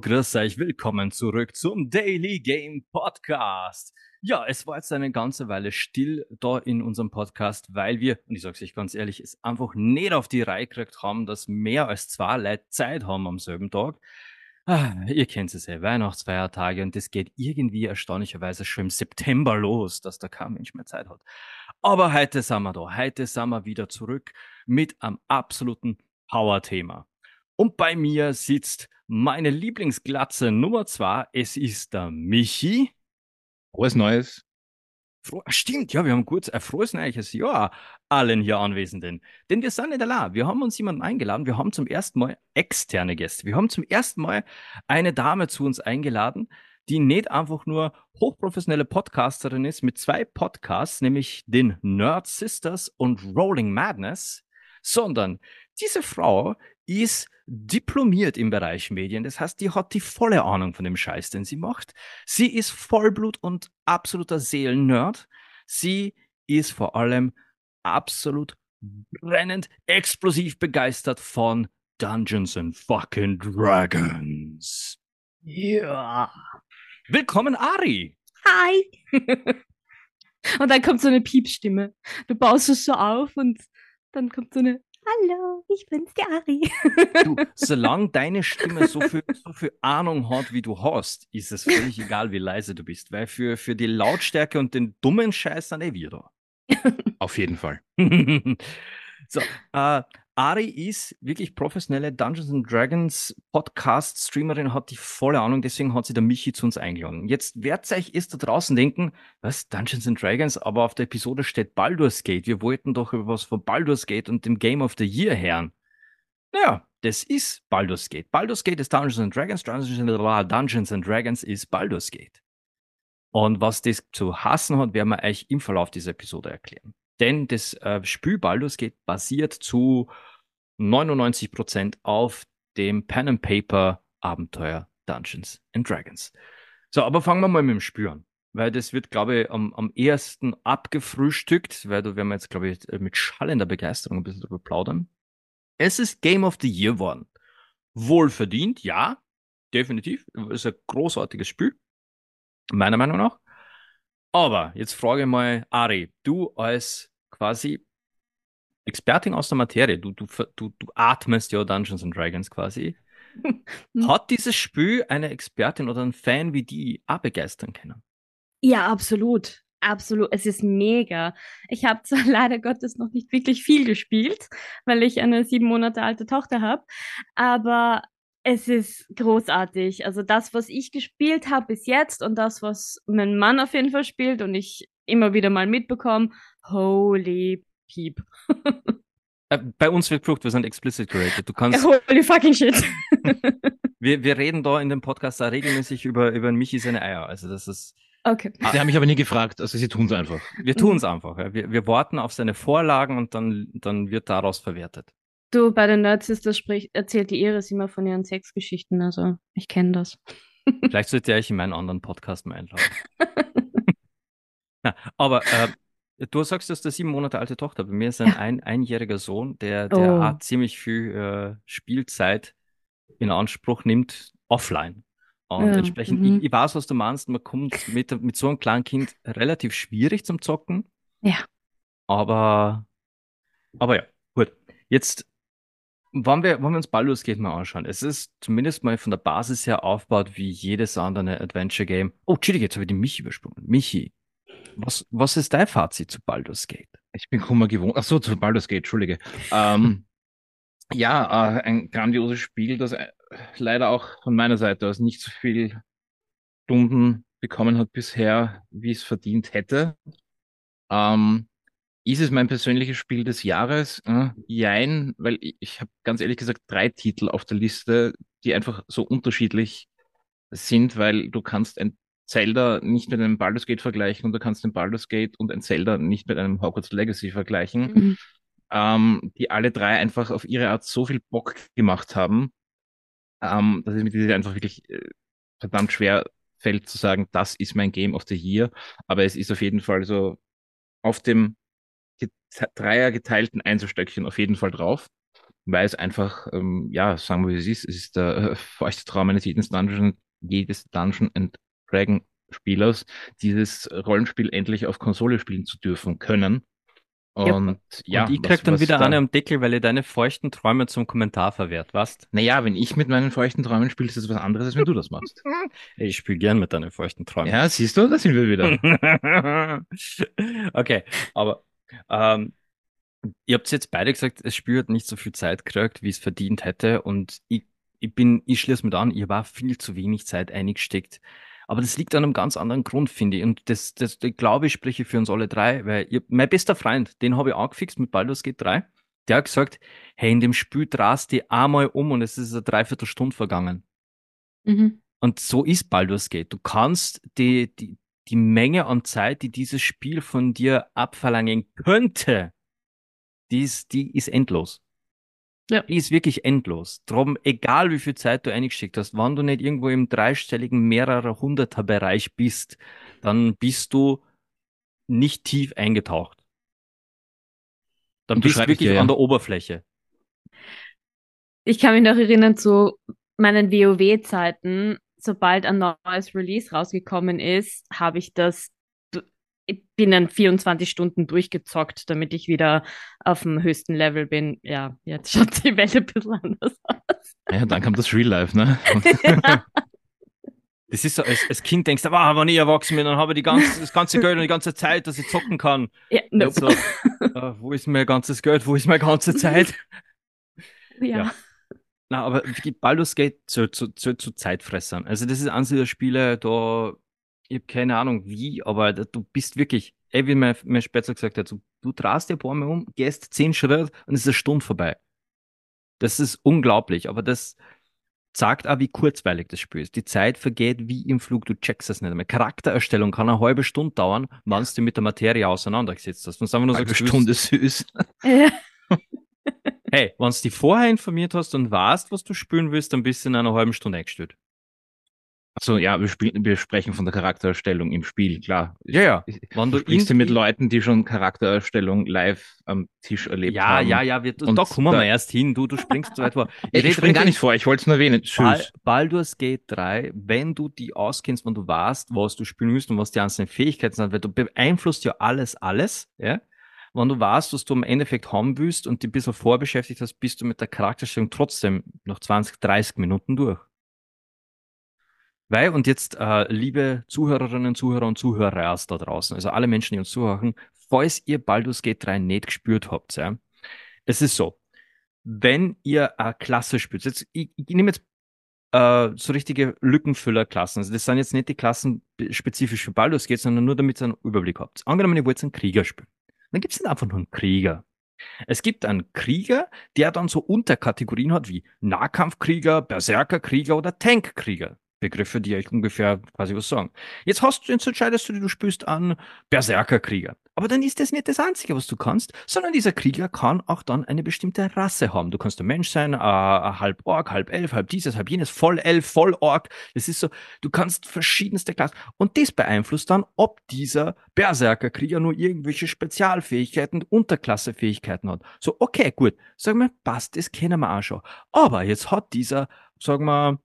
Grüß euch, willkommen zurück zum Daily Game Podcast. Ja, es war jetzt eine ganze Weile still da in unserem Podcast, weil wir, und ich sag's euch ganz ehrlich, es einfach nicht auf die Reihe gekriegt haben, dass mehr als zwei Leute Zeit haben am selben Tag. Ah, ihr kennt es ja, Weihnachtsfeiertage und das geht irgendwie erstaunlicherweise schon im September los, dass da kein Mensch mehr Zeit hat. Aber heute sind wir da, heute sind wir wieder zurück mit einem absoluten Power-Thema. Und bei mir sitzt meine Lieblingsglatze Nummer zwei. Es ist der Michi. Frohes Neues. Froh, stimmt, ja, wir haben kurz ein frohes neues Jahr allen hier Anwesenden. Denn wir sind nicht allein. Wir haben uns jemanden eingeladen. Wir haben zum ersten Mal externe Gäste. Wir haben zum ersten Mal eine Dame zu uns eingeladen, die nicht einfach nur hochprofessionelle Podcasterin ist mit zwei Podcasts, nämlich den Nerd Sisters und Rolling Madness, sondern diese Frau ist diplomiert im Bereich Medien. Das heißt, die hat die volle Ahnung von dem Scheiß, den sie macht. Sie ist Vollblut und absoluter Seelennerd. Sie ist vor allem absolut brennend, explosiv begeistert von Dungeons and fucking Dragons. Ja. Willkommen, Ari. Hi. und dann kommt so eine Piepstimme. Du baust es so auf und dann kommt so eine Hallo, ich bin's, der Ari. Du, solange deine Stimme so viel, so viel Ahnung hat, wie du hast, ist es völlig egal, wie leise du bist, weil für, für die Lautstärke und den dummen Scheiß sind eh wir da. Auf jeden Fall. so, äh, Ari ist wirklich professionelle Dungeons and Dragons Podcast Streamerin, hat die volle Ahnung, deswegen hat sie der Michi zu uns eingeladen. Jetzt werdet euch ist da draußen denken, was Dungeons and Dragons, aber auf der Episode steht Baldur's Gate. Wir wollten doch über was von Baldur's Gate und dem Game of the Year hören. Naja, das ist Baldur's Gate. Baldur's Gate ist Dungeons and Dragons, Dungeons and Dragons ist Baldur's Gate. Und was das zu hassen hat, werden wir euch im Verlauf dieser Episode erklären. Denn das äh, Spiel Baldur's Gate basiert zu 99% auf dem Pen and Paper Abenteuer Dungeons and Dragons. So, aber fangen wir mal mit dem an. Weil das wird, glaube ich, am, am ersten abgefrühstückt, weil da werden wir jetzt, glaube ich, mit schallender Begeisterung ein bisschen drüber plaudern. Es ist Game of the Year worden. Wohlverdient, ja, definitiv. Es ist ein großartiges Spiel. Meiner Meinung nach. Aber jetzt frage ich mal, Ari, du als quasi Expertin aus der Materie, du, du, du, du atmest ja Dungeons and Dragons quasi. Hat dieses Spiel eine Expertin oder ein Fan wie die auch begeistern können? Ja, absolut. Absolut. Es ist mega. Ich habe zwar leider Gottes noch nicht wirklich viel gespielt, weil ich eine sieben Monate alte Tochter habe, aber es ist großartig. Also das, was ich gespielt habe bis jetzt und das, was mein Mann auf jeden Fall spielt und ich immer wieder mal mitbekomme, holy Piep. Äh, bei uns wird geflucht, wir sind explicit gerated. Du kannst. Holy fucking shit. wir, wir reden da in dem Podcast da regelmäßig über, über Michi seine Eier. Also das ist. Okay. Sie haben mich aber nie gefragt, also sie tun es einfach. Wir tun es einfach. Ja. Wir, wir warten auf seine Vorlagen und dann, dann wird daraus verwertet. Du, bei den Nerds ist das spricht, erzählt die Iris immer von ihren Sexgeschichten, also ich kenne das. Vielleicht sollte ich in meinen anderen Podcast mal einladen. ja, aber äh, Du sagst, du hast eine sieben Monate alte Tochter. Bei mir ist ein, ja. ein einjähriger Sohn, der, der oh. hat ziemlich viel äh, Spielzeit in Anspruch nimmt, offline. Und ja. entsprechend, mhm. ich, ich, weiß, was du meinst, man kommt mit, mit so einem kleinen Kind relativ schwierig zum Zocken. Ja. Aber, aber ja, gut. Jetzt, wollen wir, wollen wir uns Baldur's Gate mal anschauen. Es ist zumindest mal von der Basis her aufgebaut wie jedes andere Adventure Game. Oh, Entschuldige, jetzt habe ich den Michi übersprungen. Michi, was, was ist dein Fazit zu Baldur's Gate? Ich bin Kummer gewohnt. Ach so, zu Baldur's Gate, Entschuldige. ähm, ja, äh, ein grandioses Spiel, das äh, leider auch von meiner Seite aus nicht so viel Stunden bekommen hat bisher, wie es verdient hätte. Ähm, ist es mein persönliches Spiel des Jahres? Äh, jein, weil ich, ich habe ganz ehrlich gesagt drei Titel auf der Liste, die einfach so unterschiedlich sind, weil du kannst ein Zelda nicht mit einem Baldur's Gate vergleichen und du kannst den Baldur's Gate und ein Zelda nicht mit einem Hogwarts Legacy vergleichen, mhm. ähm, die alle drei einfach auf ihre Art so viel Bock gemacht haben, ähm, dass es mit dieser einfach wirklich äh, verdammt schwer fällt zu sagen, das ist mein Game of the Year, aber es ist auf jeden Fall so auf dem Dreier geteilten Einzelstöckchen auf jeden Fall drauf. weil es einfach, ähm, ja, sagen wir, wie es ist, es ist der äh, feuchte Traum eines jeden Dungeon, jedes Dungeon and Dragon Spielers, dieses Rollenspiel endlich auf Konsole spielen zu dürfen können. Und ja, und ich krieg was, dann was wieder eine am Deckel, weil ihr deine feuchten Träume zum Kommentar verwehrt, was? Naja, wenn ich mit meinen feuchten Träumen spiele, ist das was anderes, als wenn du das machst. ich spiele gern mit deinen feuchten Träumen. Ja, siehst du, da sind wir wieder. okay, aber ähm, ihr habt jetzt beide gesagt, es spürt nicht so viel Zeit gekriegt, wie es verdient hätte. Und ich, ich bin, ich schließe mit an, ihr war viel zu wenig Zeit eingesteckt. Aber das liegt an einem ganz anderen Grund, finde ich. Und das, das, das glaube ich, spreche für uns alle drei, weil ihr, mein bester Freund, den habe ich angefixt mit Baldur's Gate 3. Der hat gesagt, hey, in dem Spiel drast die einmal um und es ist eine Dreiviertelstunde vergangen. Mhm. Und so ist Baldur's Gate. Du kannst die, die, die Menge an Zeit, die dieses Spiel von dir abverlangen könnte, die ist, die ist endlos. Ja. Die ist wirklich endlos. Drum, egal wie viel Zeit du eingeschickt hast, wenn du nicht irgendwo im dreistelligen mehrerer Hunderter Bereich bist, dann bist du nicht tief eingetaucht. Dann bist du wirklich dir, ja. an der Oberfläche. Ich kann mich noch erinnern zu meinen WoW-Zeiten. Sobald ein neues Release rausgekommen ist, habe ich das bin dann 24 Stunden durchgezockt, damit ich wieder auf dem höchsten Level bin. Ja, jetzt schaut die Welt ein bisschen anders aus. Ja, dann kommt das Real Life, ne? Das ist so, als, als Kind denkst du, ah, wenn ich erwachsen bin, dann habe ich die ganze, das ganze Geld und die ganze Zeit, dass ich zocken kann. Ja, nope. so, uh, wo ist mein ganzes Geld, wo ist meine ganze Zeit? ja. ja. Na, aber Baldur's Gate zu, zu, zu, zu Zeitfressern. Also das ist eines der Spiele, da ich habe keine Ahnung wie, aber du bist wirklich, ey, wie mein, mein Spätzer gesagt hat, du, du drehst dir ein paar Mal um, gehst zehn Schritte und es ist eine Stunde vorbei. Das ist unglaublich, aber das sagt auch, wie kurzweilig das Spiel ist. Die Zeit vergeht wie im Flug, du checkst das nicht mehr. Charaktererstellung kann eine halbe Stunde dauern, wenn du mit der Materie auseinandergesetzt hast. Und sagen wir nur eine so, Stunde süß. hey, wenn du dich vorher informiert hast und weißt, was du spielen willst, dann bist du in einer halben Stunde eingestellt. Achso, ja, wir, spielen, wir sprechen von der Charaktererstellung im Spiel, klar. Ja, ja. Wann du sprichst mit Leuten, die schon Charaktererstellung live am Tisch erlebt ja, haben. Ja, ja, ja, da kommen wir erst hin. Du, du springst zu weit vor. Ich, ich spring gar nicht vor, ich wollte es nur erwähnen. Tschüss. Baldur's Gate 3, wenn du die auskennst, wenn du weißt, was du spielen musst und was die einzelnen Fähigkeiten sind, weil du beeinflusst ja alles, alles, ja. Wenn du weißt, was du im Endeffekt haben willst und dich ein bisschen vorbeschäftigt hast, bist du mit der Charakterstellung trotzdem noch 20, 30 Minuten durch. Weil, und jetzt, äh, liebe Zuhörerinnen, Zuhörer und Zuhörer da draußen, also alle Menschen, die uns zuhören, falls ihr Baldur's Gate 3 nicht gespürt habt, ja, es ist so, wenn ihr eine Klasse spielt, jetzt, ich, ich nehme jetzt äh, so richtige Lückenfüllerklassen, also das sind jetzt nicht die Klassen spezifisch für Baldur's Gate, sondern nur damit ihr einen Überblick habt. Angenommen, ihr wollt einen Krieger spielen. Dann gibt es nicht einfach nur einen Krieger. Es gibt einen Krieger, der dann so Unterkategorien hat wie Nahkampfkrieger, Berserkerkrieger oder Tankkrieger. Begriffe, die euch ungefähr quasi was sagen. Jetzt hast du, jetzt entscheidest du, du spielst an Berserkerkrieger. Aber dann ist das nicht das Einzige, was du kannst, sondern dieser Krieger kann auch dann eine bestimmte Rasse haben. Du kannst ein Mensch sein, äh, halb Ork, halb Elf, halb dieses, halb jenes, voll Elf, voll Ork. Das ist so, du kannst verschiedenste Klassen. Und das beeinflusst dann, ob dieser Berserkerkrieger nur irgendwelche Spezialfähigkeiten, Unterklassefähigkeiten hat. So, okay, gut. Sagen wir, passt, das kennen wir auch schon. Aber jetzt hat dieser, sagen wir,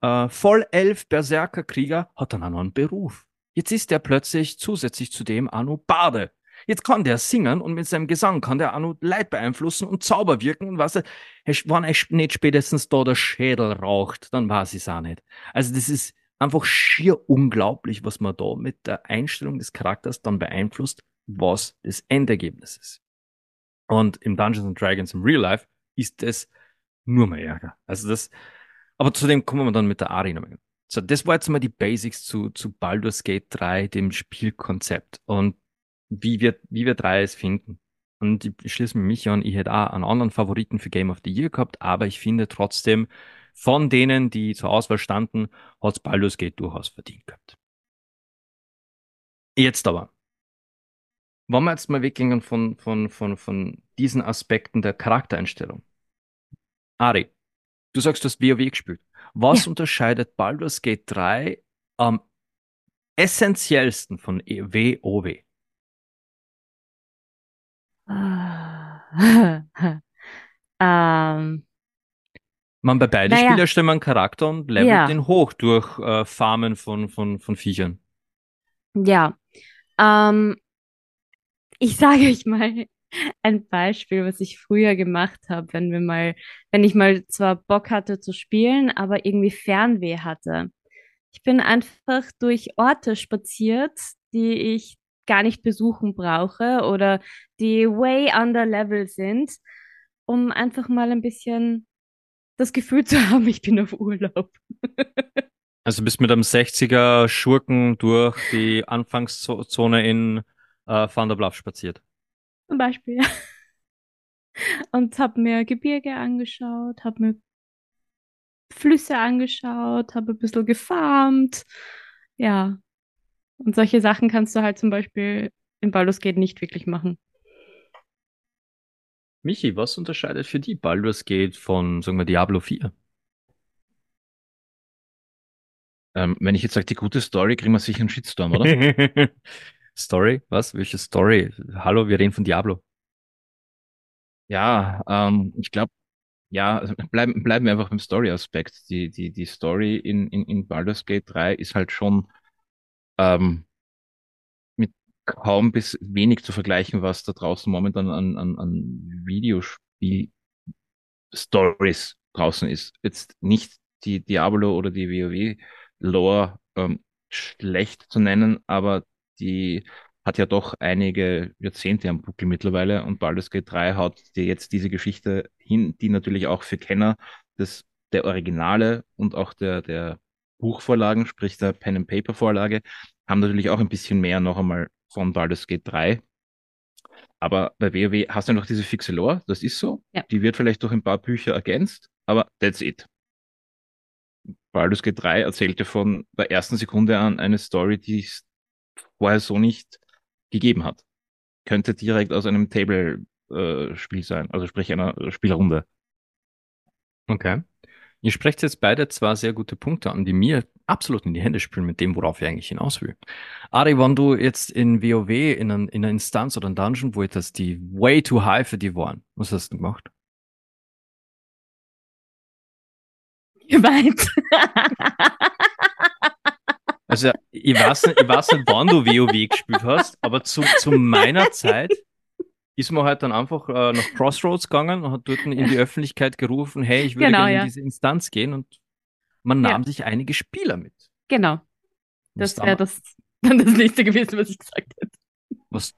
äh, Vollelf Berserkerkrieger hat dann auch noch einen Beruf. Jetzt ist er plötzlich zusätzlich zu dem noch Bade. Jetzt kann der singen und mit seinem Gesang kann der noch Leid beeinflussen und Zauber wirken und was er, wenn er nicht spätestens da der Schädel raucht, dann weiß ich es auch nicht. Also das ist einfach schier unglaublich, was man da mit der Einstellung des Charakters dann beeinflusst, was das Endergebnis ist. Und im Dungeons and Dragons im Real Life ist es nur mehr Ärger. Also das, aber zu dem kommen wir dann mit der Ari nochmal. So, das war jetzt mal die Basics zu, zu Baldur's Gate 3, dem Spielkonzept und wie wir, wie wir drei es finden. Und ich schließe mich an, ich hätte auch einen anderen Favoriten für Game of the Year gehabt, aber ich finde trotzdem, von denen, die zur Auswahl standen, hat Baldur's Gate durchaus verdient gehabt. Jetzt aber. Wollen wir jetzt mal weggehen von, von, von, von diesen Aspekten der Charaktereinstellung. Ari, Du sagst, du hast WoW gespielt. Was ja. unterscheidet Baldur's Gate 3 am essentiellsten von WoW? Ähm, Man bei beiden Naja. Spielern stellt man Charakter und levelt Ja. den hoch durch äh, Farmen von, von, von Viechern. ja. Ähm, ich sage euch mal ein Beispiel, was ich früher gemacht habe, wenn wir mal, wenn ich mal zwar Bock hatte zu spielen, aber irgendwie Fernweh hatte. Ich bin einfach durch Orte spaziert, die ich gar nicht besuchen brauche oder die way under level sind, um einfach mal ein bisschen das Gefühl zu haben, ich bin auf Urlaub. Also bist mit einem 60er Schurken durch die Anfangszone in äh, Van der Bluff spaziert. Zum Beispiel. Und habe mir Gebirge angeschaut, habe mir Flüsse angeschaut, habe ein bisschen gefarmt. Ja. Und solche Sachen kannst du halt zum Beispiel in Baldur's Gate nicht wirklich machen. Michi, was unterscheidet für die Baldur's Gate von, sagen wir, Diablo 4? Ähm, wenn ich jetzt sage, die gute Story, kriegen wir sicher einen Shitstorm, oder? Story? Was? Welche Story? Hallo, wir reden von Diablo. Ja, ähm, ich glaube, ja, also bleiben, bleiben wir einfach beim Story-Aspekt. Die, die, die Story in, in, in Baldur's Gate 3 ist halt schon ähm, mit kaum bis wenig zu vergleichen, was da draußen momentan an, an, an Videospiel-Stories draußen ist. Jetzt nicht die Diablo oder die WoW-Lore ähm, schlecht zu nennen, aber die hat ja doch einige Jahrzehnte am Buckel mittlerweile und Baldur's Gate 3 haut dir jetzt diese Geschichte hin, die natürlich auch für Kenner des, der Originale und auch der, der Buchvorlagen, sprich der Pen-and-Paper-Vorlage, haben natürlich auch ein bisschen mehr noch einmal von Baldur's Gate 3. Aber bei WoW hast du noch diese fixe Lore, das ist so. Ja. Die wird vielleicht durch ein paar Bücher ergänzt, aber that's it. Baldur's Gate 3 erzählte von der ersten Sekunde an eine Story, die es vorher so nicht gegeben hat. Könnte direkt aus einem Table-Spiel sein, also sprich einer Spielrunde. Okay. Ihr sprecht jetzt beide zwar sehr gute Punkte an, die mir absolut in die Hände spielen mit dem, worauf ich eigentlich hinaus will. Ari, wenn du jetzt in WoW in, ein, in einer Instanz oder ein Dungeon, wo das die way too high für die waren, was hast du gemacht? Gemeint. Also ich weiß nicht, ich weiß nicht, wann du WoW gespielt hast, aber zu, zu meiner Zeit ist man halt dann einfach äh, nach Crossroads gegangen und hat dort in die Öffentlichkeit gerufen, hey, ich würde Genau, gerne ja. in diese Instanz gehen und man Ja. nahm sich einige Spieler mit. genau. Das wäre das, dann das nächste gewesen, was ich gesagt hätte. Was,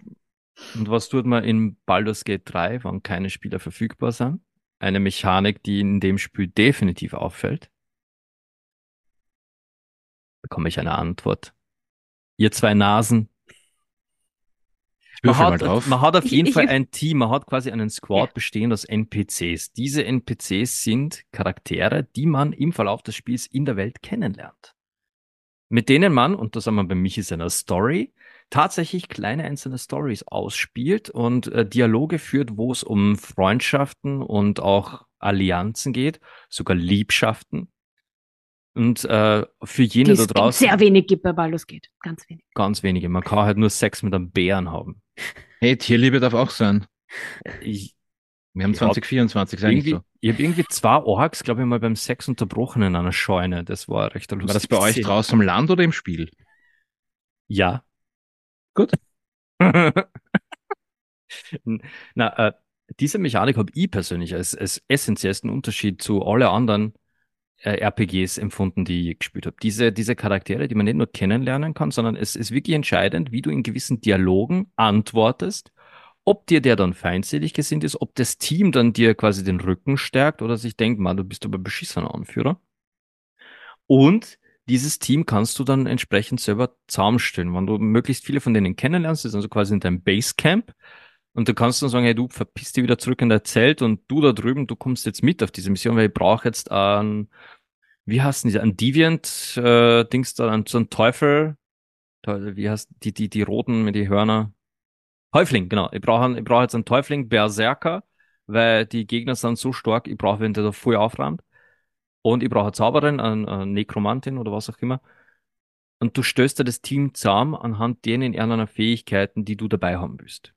und was tut man in Baldur's Gate 3, wann keine Spieler verfügbar sind? Eine Mechanik, die in dem Spiel definitiv auffällt. Bekomme ich eine Antwort. Ihr zwei Nasen. Ich Man hat, drauf. man hat auf Ich- jeden ich- Fall ein Team, man hat quasi einen Squad Ja. bestehend aus NPCs. Diese NPCs sind Charaktere, die man im Verlauf des Spiels in der Welt kennenlernt. Mit denen man, und das haben wir bei Michi seiner Story, tatsächlich kleine einzelne Stories ausspielt und äh, Dialoge führt, wo es um Freundschaften und auch Allianzen geht, sogar Liebschaften. Und äh, für jene da draußen sehr wenig gibt bei Baldur's Gate. Ganz wenig. ganz wenige. Man kann halt nur Sex mit einem Bären haben. Hey, Tierliebe darf auch sein. Ich, Wir haben Ja, 2024, sag ich irgendwie, so. ich habe irgendwie zwei Orks, glaube ich, mal beim Sex unterbrochen in einer Scheune. Das war recht lustig. War das bei euch draußen am Land oder im Spiel? Ja. Gut. Na, äh, diese Mechanik habe ich persönlich als, als essentiellsten Unterschied zu alle anderen RPGs empfunden, die ich gespielt habe. Diese, diese Charaktere, die man nicht nur kennenlernen kann, sondern es ist wirklich entscheidend, wie du in gewissen Dialogen antwortest, ob dir der dann feindselig gesinnt ist, ob das Team dann dir quasi den Rücken stärkt oder sich denkt, man, du bist aber beschissener Anführer. Und dieses Team kannst du dann entsprechend selber zusammenstellen. Wenn du möglichst viele von denen kennenlernst, ist also quasi in deinem Basecamp. Und du kannst dann sagen, hey, du verpiss dich wieder zurück in dein Zelt und du da drüben, du kommst jetzt mit auf diese Mission, weil ich brauche jetzt einen, wie heißt denn ein Deviant, äh, Dings da, ein, so ein Teufel, wie heißt die, die, die roten mit die Hörner? Häufling, genau. Ich brauche einen- ich brauche jetzt einen Teufling, Berserker, weil die Gegner sind so stark, ich brauche wen, der da voll aufräumt. Und ich brauche eine Zauberin, eine, eine Nekromantin oder was auch immer. Und du stößt dir das Team zusammen anhand denen irgendeiner Fähigkeiten, die du dabei haben willst.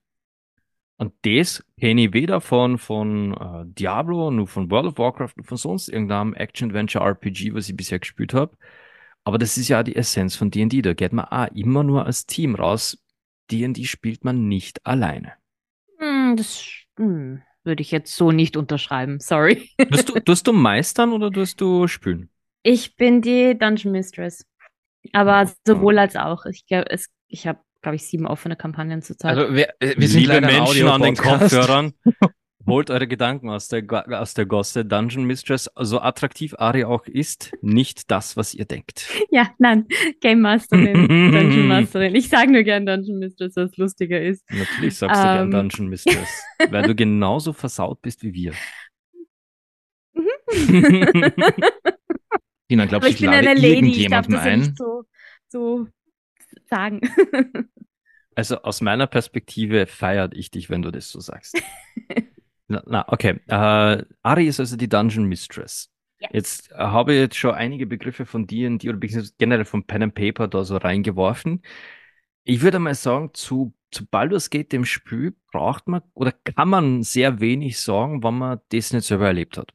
Und das kenne ich weder von, von äh, Diablo, nur von World of Warcraft, nur von sonst irgendeinem Action-Adventure-RPG, was ich bisher gespielt habe. Aber das ist ja die Essenz von D&D. Da geht man auch immer nur als Team raus. D&D spielt man nicht alleine. Hm, das hm, würde ich jetzt so nicht unterschreiben. Sorry. Tust du, tust du meistern oder tust du spielen? Ich bin die Dungeon Mistress. Aber sowohl als auch. Ich, ich habe glaube ich, sieben offene Kampagnen zurzeit. Also wir, äh, wir sind Liebe Menschen an den Kopfhörern. Holt eure Gedanken aus der, aus der Gosse. Dungeon Mistress, so attraktiv Ari auch ist, nicht das, was ihr denkt. Ja, nein, Game Masterin, Dungeon Masterin. Ich sage nur gern Dungeon Mistress, was lustiger ist. Natürlich sagst du gern ähm. Dungeon Mistress, weil du genauso versaut bist wie wir. Tina, glaubst du, ich, ich bin eine Lady, ich darf das ein? nicht so, so sagen. Also aus meiner Perspektive feiert ich dich, wenn du das so sagst. na, na, okay. Äh, Ari ist also die Dungeon Mistress. Ja. Jetzt äh, habe ich jetzt schon einige Begriffe von dir und die oder generell von Pen and Paper da so reingeworfen. Ich würde mal sagen, zu, zu Baldur's Gate, dem Spiel, braucht man oder kann man sehr wenig sagen, wenn man das nicht selber erlebt hat.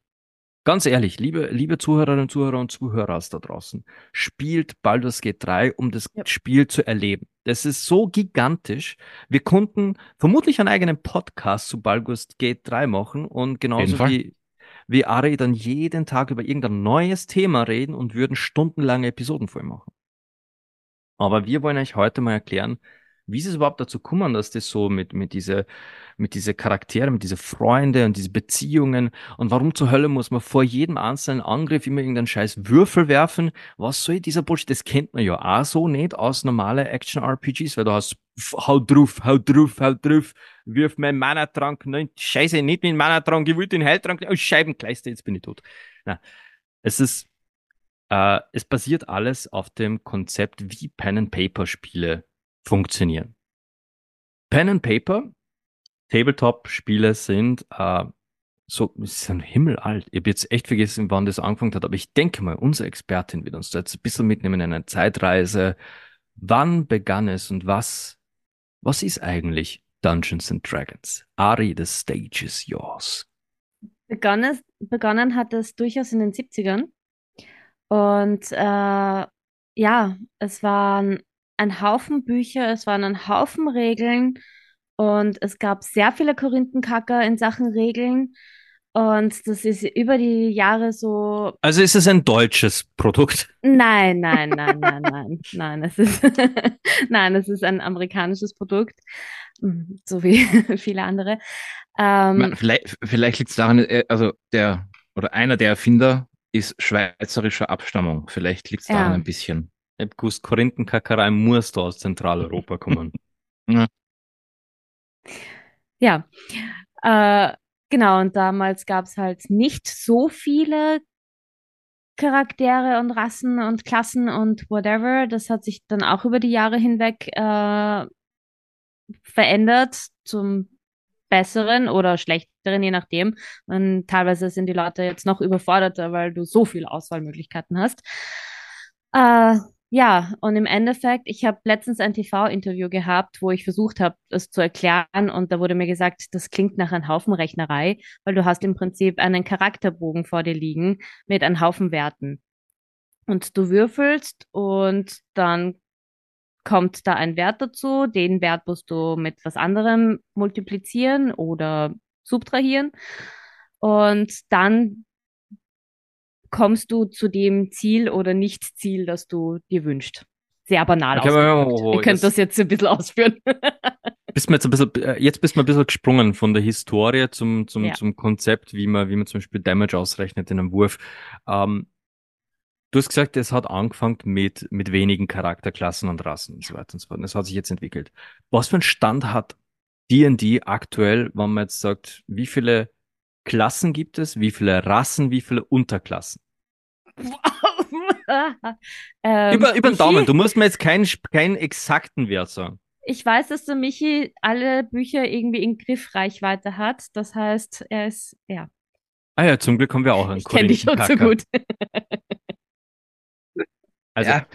Ganz ehrlich, liebe, liebe Zuhörerinnen, Zuhörer und Zuhörer da draußen, spielt Baldur's Gate 3, um das ja. Spiel zu erleben. Das ist so gigantisch. Wir konnten vermutlich einen eigenen Podcast zu Baldur's Gate 3 machen und genauso wie, wie Ari dann jeden Tag über irgendein neues Thema reden und würden stundenlange Episoden voll machen. Aber wir wollen euch heute mal erklären, wie ist es überhaupt dazu kommen, dass das so mit, mit diese, mit diese Charaktere, mit diese Freunde und diese Beziehungen und warum zur Hölle muss man vor jedem einzelnen Angriff immer irgendeinen scheiß Würfel werfen? Was soll dieser Bullshit? Das kennt man ja auch so nicht aus normalen Action-RPGs, weil du hast hau drauf, hau drauf, hau drauf, wirf meinen Mana-Trank, nein, scheiße, nicht mit Mana-Trank, ich wollte den Heiltrank, oh, Scheibenkleister, jetzt bin ich tot. Na, es ist, äh, es basiert alles auf dem Konzept, wie Pen-and-Paper-Spiele funktionieren. Pen and Paper, Tabletop-Spiele sind äh, so, sind himmelalt. Ich habe jetzt echt vergessen, wann das angefangen hat, aber ich denke mal, unsere Expertin wird uns da jetzt ein bisschen mitnehmen in eine Zeitreise. Wann begann es und was, was ist eigentlich Dungeons and Dragons? Ari, the stage is yours. Begonnen, begonnen hat es durchaus in den 70ern. Und äh, ja, es waren ein Haufen Bücher, es waren ein Haufen Regeln und es gab sehr viele Korinthenkacker in Sachen Regeln. Und das ist über die Jahre so. Also ist es ein deutsches Produkt? Nein, nein, nein, nein, nein, nein. Es ist, nein, es ist ein amerikanisches Produkt, so wie viele andere. Ähm, vielleicht vielleicht liegt es daran, äh, also der oder einer der Erfinder ist schweizerischer Abstammung. Vielleicht liegt es daran ja. ein bisschen. Ich gewusst, Korinthenkackerei muss da aus Zentraleuropa kommen. ja. Ja. Äh, genau, und damals gab es halt nicht so viele Charaktere und Rassen und Klassen und whatever. Das hat sich dann auch über die Jahre hinweg äh, verändert zum besseren oder schlechteren, je nachdem. Und teilweise sind die Leute jetzt noch überforderter, weil du so viele Auswahlmöglichkeiten hast. Äh, ja, und im Endeffekt, ich habe letztens ein TV-Interview gehabt, wo ich versucht habe, es zu erklären und da wurde mir gesagt, das klingt nach einem Haufen Rechnerei, weil du hast im Prinzip einen Charakterbogen vor dir liegen mit einem Haufen Werten. Und du würfelst und dann kommt da ein Wert dazu, den Wert musst du mit was anderem multiplizieren oder subtrahieren und dann kommst du zu dem Ziel oder Nicht-Ziel, das du dir wünschst. Sehr banal okay, ausgedrückt. Oh, oh, Ihr könnt das jetzt ein bisschen ausführen. bist mir jetzt, ein bisschen, äh, jetzt bist du ein bisschen gesprungen von der Historie zum, zum, ja. zum Konzept, wie man, wie man zum Beispiel Damage ausrechnet in einem Wurf. Ähm, du hast gesagt, es hat angefangen mit, mit wenigen Charakterklassen und Rassen und so weiter und so fort. Das hat sich jetzt entwickelt. Was für einen Stand hat D&D aktuell, wenn man jetzt sagt, wie viele Klassen gibt es? Wie viele Rassen? Wie viele Unterklassen? ähm, über, über den Daumen. Du musst mir jetzt keinen, keinen exakten Wert sagen. Ich weiß, dass der Michi alle Bücher irgendwie in Griffreichweite hat. Das heißt, er ist, ja. Ah ja, zum Glück haben wir auch einen Ich kenne dich schon so gut. also, ja,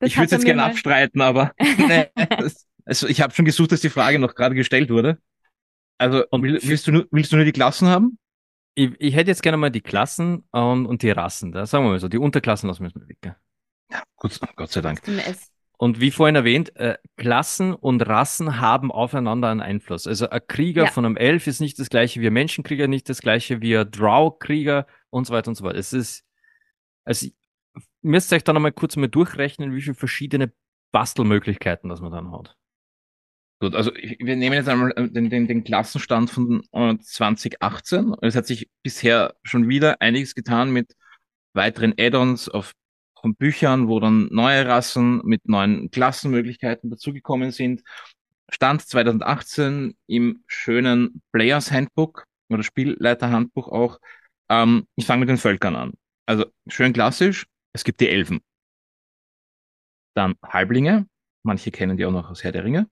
ich würde es jetzt gerne abstreiten, aber nee, das, also ich habe schon gesucht, dass die Frage noch gerade gestellt wurde. Also Und willst, du nur, willst du nur die Klassen haben? Ich, ich hätte jetzt gerne mal die Klassen und, und die Rassen. Da sagen wir mal so, die Unterklassen lassen wir jetzt mal weg. gell? Gut, Gott sei Dank. Und wie vorhin erwähnt, äh, Klassen und Rassen haben aufeinander einen Einfluss. Also ein Krieger Ja. von einem Elf ist nicht das gleiche wie ein Menschenkrieger, nicht das gleiche wie ein Drow-Krieger und so weiter und so fort. Es ist, also ich- müsst ihr euch dann einmal kurz mal durchrechnen, wie viele verschiedene Bastelmöglichkeiten das man dann hat. Gut, also wir nehmen jetzt einmal äh, den, den, den Klassenstand von äh, 2018. Es hat sich bisher schon wieder einiges getan mit weiteren Add-ons auf von Büchern, wo dann neue Rassen mit neuen Klassenmöglichkeiten dazugekommen sind. Stand 2018 im schönen Players Handbook oder Spielleiter Handbuch auch. Ähm, ich fange mit den Völkern an. Also schön klassisch. Es gibt die Elfen. Dann Halblinge. Manche kennen die auch noch aus Herr der Ringe.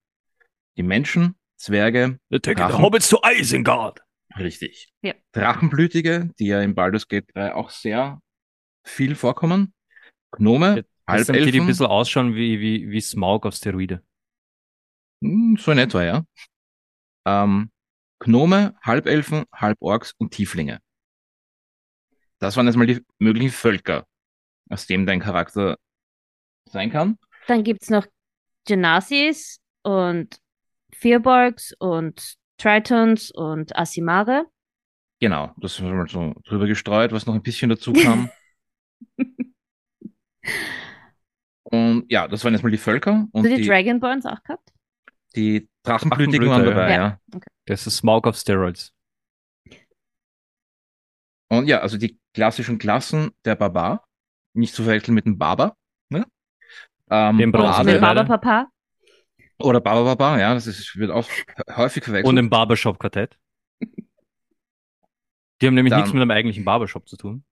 Die Menschen, Zwerge, The Drachen. Hobbits to Isengard. richtig. Ja. Drachenblütige, die ja in Baldur's Gate 3 auch sehr viel vorkommen. Gnome, Das sind die, die ein Halbelfen. bisschen ausschauen wie, wie, wie Smaug auf Steroide. Hm, So in etwa, ja. Ähm, Gnome, Halbelfen, Halborks und Tieflinge. Das waren jetzt mal die möglichen Völker, aus dem dein Charakter sein kann. Dann gibt's noch Genasis und Firbolgs und Tritons und Asimare. Genau, das haben wir mal so drüber gestreut, was noch ein bisschen dazu kam. und ja, das waren jetzt mal die Völker und Hast du die die, Dragonborns auch gehabt? die Drachenblütigen waren dabei, ja. ja. Das ist Smaug auf Steroids. Und ja, also die klassischen Klassen der Barbar, nicht zu verwechseln mit dem Barber, ne? Ähm, Den brauchen Und Baba oder Barber Barbar, ja, das ist, wird auch häufig verwechselt. Und im Barbershop-Quartett. Die haben nämlich Dann- nichts mit einem eigentlichen Barbershop zu tun.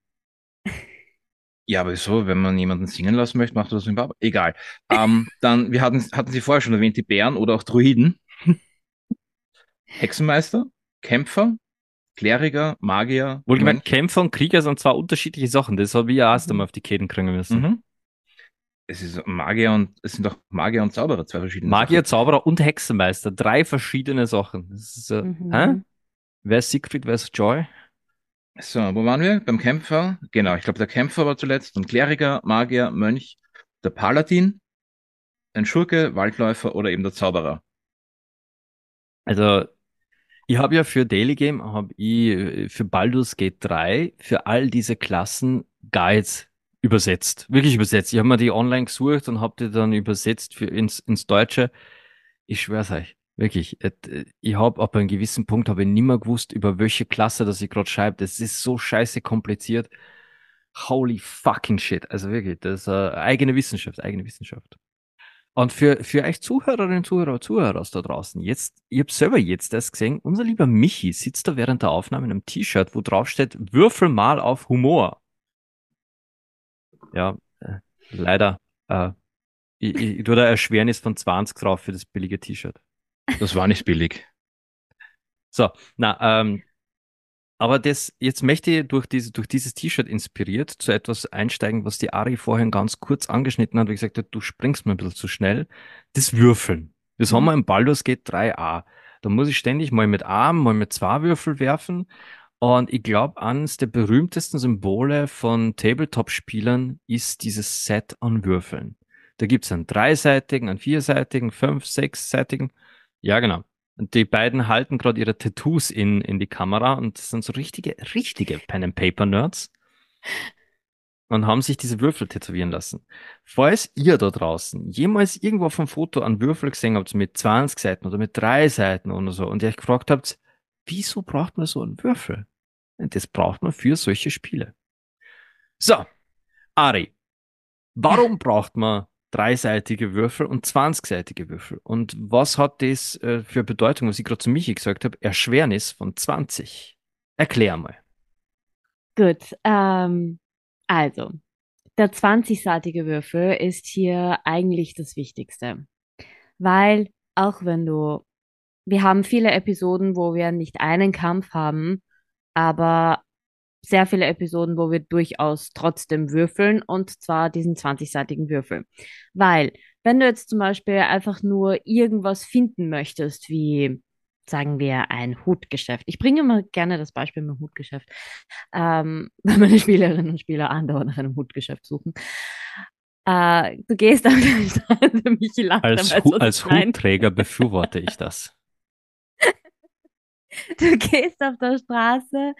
Ja, aber wieso, wenn man jemanden singen lassen möchte, macht er das mit dem Barber. Egal. Ähm, dann, wir hatten, hatten Sie vorher schon erwähnt, die Bären oder auch Druiden. Hexenmeister, Kämpfer, Kleriker, Magier, Wohlgemerkt. Kämpfer und Krieger sind zwar unterschiedliche Sachen, das habe ich ja erst Mhm. einmal auf die Käden kriegen müssen. Mhm. Es ist Magier und, es sind doch Magier und Zauberer, zwei verschiedene Magier, Sachen. Zauberer und Hexenmeister, drei verschiedene Sachen. Ist, äh, Mhm. hä? Wer ist Siegfried, wer ist Joy? So, wo waren wir? Beim Kämpfer? Genau, ich glaube, der Kämpfer war zuletzt. Dann Kleriker, Magier, Mönch, der Paladin, ein Schurke, Waldläufer oder eben der Zauberer. Also, ich habe ja für Daily Game, habe ich äh, für Baldur's Gate 3 für all diese Klassen Guides übersetzt. Wirklich übersetzt. Ich habe mir die online gesucht und habe die dann übersetzt für ins, ins Deutsche. Ich schwör's euch. Wirklich. Äh, Ich habe ab einem gewissen Punkt habe ich nimmer gewusst, über welche Klasse das ich gerade schreibe. Das ist so scheiße kompliziert. Holy fucking shit. Also wirklich, das ist äh, eigene Wissenschaft, eigene Wissenschaft. Und für, für euch Zuhörerinnen, Zuhörer, Zuhörer aus da draußen, jetzt, ich habe selber jetzt das gesehen, unser lieber Michi sitzt da während der Aufnahme in einem T-Shirt, wo drauf steht, Würfel mal auf Humor. Ja, äh, leider, äh, ich, ich, ich tue da Erschwernis von 20 drauf für das billige T-Shirt. Das war nicht billig. So, na, ähm, aber das, jetzt möchte ich durch, diese, durch dieses T-Shirt inspiriert zu etwas einsteigen, was die Ari vorhin ganz kurz angeschnitten hat, wie gesagt hat, du springst mir ein bisschen zu schnell. Das Würfeln. Das haben wir im Baldur's Gate 3a. Da muss ich ständig mal mit einem, mal mit zwei Würfel werfen. Und ich glaube, eines der berühmtesten Symbole von Tabletop-Spielern ist dieses Set an Würfeln. Da gibt's einen dreiseitigen, einen vierseitigen, fünf, sechsseitigen. Ja, genau. Und die beiden halten gerade ihre Tattoos in, in die Kamera und sind so richtige, richtige Pen and Paper Nerds. Und haben sich diese Würfel tätowieren lassen. Falls ihr da draußen jemals irgendwo auf einem Foto einen Würfel gesehen habt mit 20 Seiten oder mit drei Seiten oder so und ihr euch gefragt habt, wieso braucht man so einen Würfel? Das braucht man für solche Spiele. So, Ari, warum braucht man dreiseitige Würfel und 20-seitige Würfel? Und was hat das äh, für Bedeutung, was ich gerade zu Michi gesagt habe? Erschwernis von 20. Erklär mal. Gut, ähm, also, der 20-seitige Würfel ist hier eigentlich das Wichtigste. Weil, auch wenn du, wir haben viele Episoden, wo wir nicht einen Kampf haben, aber sehr viele Episoden, wo wir durchaus trotzdem würfeln und zwar diesen 20-seitigen Würfel. Weil, wenn du jetzt zum Beispiel einfach nur irgendwas finden möchtest, wie sagen wir, ein Hutgeschäft. Ich bringe immer gerne das Beispiel mit dem Hutgeschäft, ähm, weil meine Spielerinnen und Spieler andauernd nach einem Hutgeschäft suchen. Äh, du gehst auf die Straße, Michi lacht, Als, Hu als. Hutträger befürworte ich das. Du gehst auf der Straße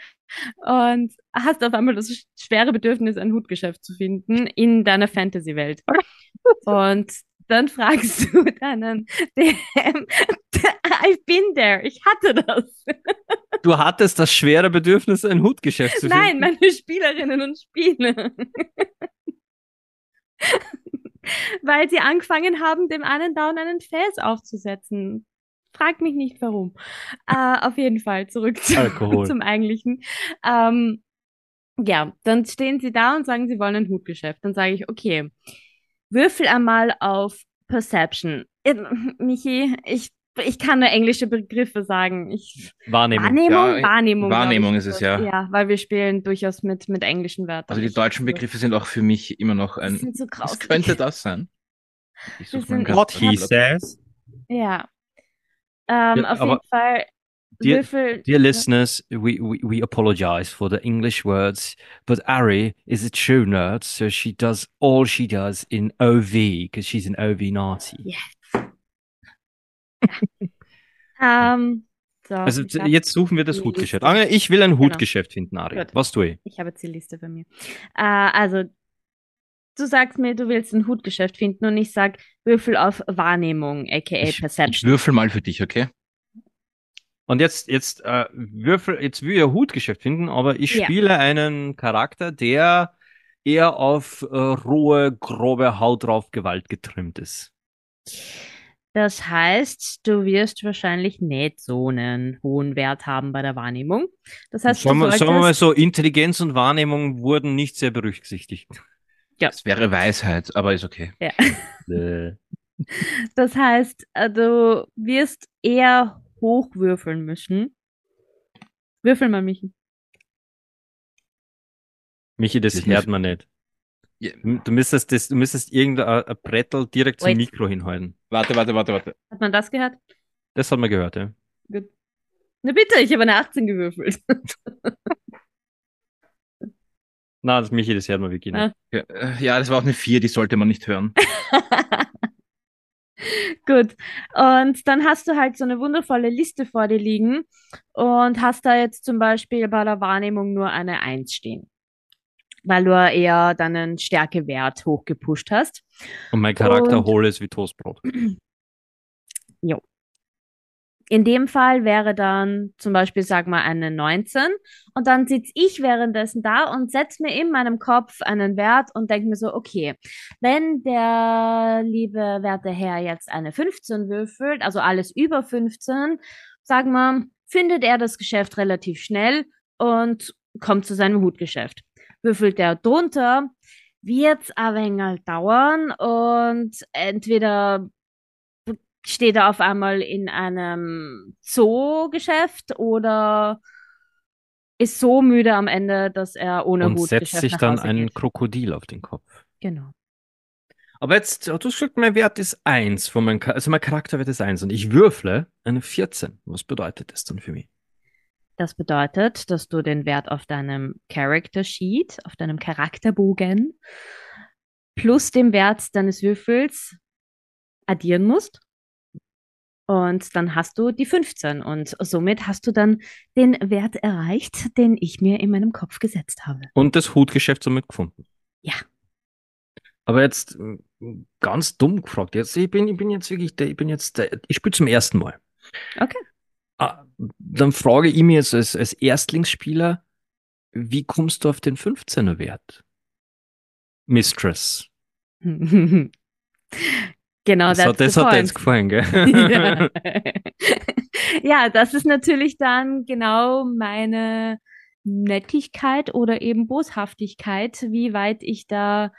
und hast auf einmal das sch- schwere Bedürfnis, ein Hutgeschäft zu finden in deiner Fantasy-Welt. Und dann fragst du deinen DM, I've been there, ich hatte das. Du hattest das schwere Bedürfnis, ein Hutgeschäft zu Nein, finden. meine Spielerinnen und Spieler. Weil sie angefangen haben, dem einen Down einen Fels aufzusetzen. Frag mich nicht warum. Äh, auf jeden Fall zurück zu, zum eigentlichen. Ähm, ja, dann stehen sie da und sagen, sie wollen ein Hutgeschäft. Dann sage ich, okay, würfel einmal auf Perception. Äh, Michi, ich, ich kann nur englische Begriffe sagen. Ich, Wahrnehmung. Wahrnehmung, Ja, Wahrnehmung. Wahrnehmung ich, ist es, das. ja. Ja, weil wir spielen durchaus mit, mit englischen Wörtern. Also die deutschen Begriffe sind auch für mich immer noch ein. sind so Was könnte das sein? Ich Das suche mal What he says. Ja. Ähm, Ja, auf jeden Fall dir- Würfel. Dear listeners, we, we, we apologize for the English words, but Ari is a true nerd, so she does all she does in OV because she's an OV Nazi. Ähm, so, Also jetzt suchen wir das Hutgeschäft. Liste. Ich will ein Genau. Hutgeschäft finden, Ari. Gut. Was tue ich? ich habe jetzt die Liste bei mir. Äh, also, du sagst mir, du willst ein Hutgeschäft finden und ich sag Würfel auf Wahrnehmung, aka Ich, ich Perception. würfel mal für dich, okay? Und jetzt, jetzt äh, würfel, jetzt will ich ein Hutgeschäft finden, aber ich Ja. spiele einen Charakter, der eher auf äh, rohe, grobe Haut drauf Gewalt getrimmt ist. Das heißt, du wirst wahrscheinlich nicht so einen hohen Wert haben bei der Wahrnehmung. Das heißt, sagen, du wir, sagen wir mal so, Intelligenz und Wahrnehmung wurden nicht sehr berücksichtigt. Ja. Das wäre Weisheit, aber ist okay. ja. Äh, Das heißt, du wirst eher hochwürfeln müssen. Würfel mal, Michi. Michi, das Das hört ist- man nicht. Ja, Du du müsstest, das, du müsstest irgendein ein Brettel direkt zum Wait. Mikro hinhalten. Warte, warte, warte, warte. Hat man das gehört? Das hat man gehört, ja. Gut. Na bitte, ich habe eine 18 gewürfelt. Na, das Michi, das hört man wirklich nicht. Ah. Ja, äh, ja, das war auch eine 4, die sollte man nicht hören. Gut. Und dann hast du halt so eine wundervolle Liste vor dir liegen und hast da jetzt zum Beispiel bei der Wahrnehmung nur eine 1 stehen. Weil du eher deinen Stärkewert hochgepusht hast. Und mein Charakter Und- hohl ist wie Toastbrot. In dem Fall wäre dann zum Beispiel, sag mal, eine 19 und dann sitze ich währenddessen da und setze mir in meinem Kopf einen Wert und denke mir so, okay, wenn der liebe werte Herr jetzt eine 15 würfelt, also alles über 15, sagen wir, findet er das Geschäft relativ schnell und kommt zu seinem Hutgeschäft. Würfelt er drunter, wird's ein wenig dauern und entweder steht er auf einmal in einem Zoogeschäft oder ist so müde am Ende, dass er ohne Und Hutgeschäft setzt sich dann ein geht. Krokodil auf den Kopf. Genau. Aber jetzt, du hast gesagt, mein Wert ist 1 von meinem, Cha- also mein Charakterwert ist 1 und ich würfle eine 14. Was bedeutet das dann für mich? Das bedeutet, dass du den Wert auf deinem Character Sheet, auf deinem Charakterbogen plus dem Wert deines Würfels addieren musst. Und dann hast du die 15 und somit hast du dann den Wert erreicht, den ich mir in meinem Kopf gesetzt habe. Und das Hutgeschäft somit gefunden. Ja. Aber jetzt äh, ganz dumm gefragt. Jetzt, ich bin, ich bin jetzt wirklich, der, ich bin jetzt, der, ich spiele zum ersten Mal. Okay. Ah, dann frage ich mich jetzt als, als Erstlingsspieler, wie kommst du auf den 15er Wert? Mistress. genau, Das, hat, das hat dir jetzt gefallen, gell? ja. ja, das ist natürlich dann genau meine Nettigkeit oder eben Boshaftigkeit, wie weit ich da,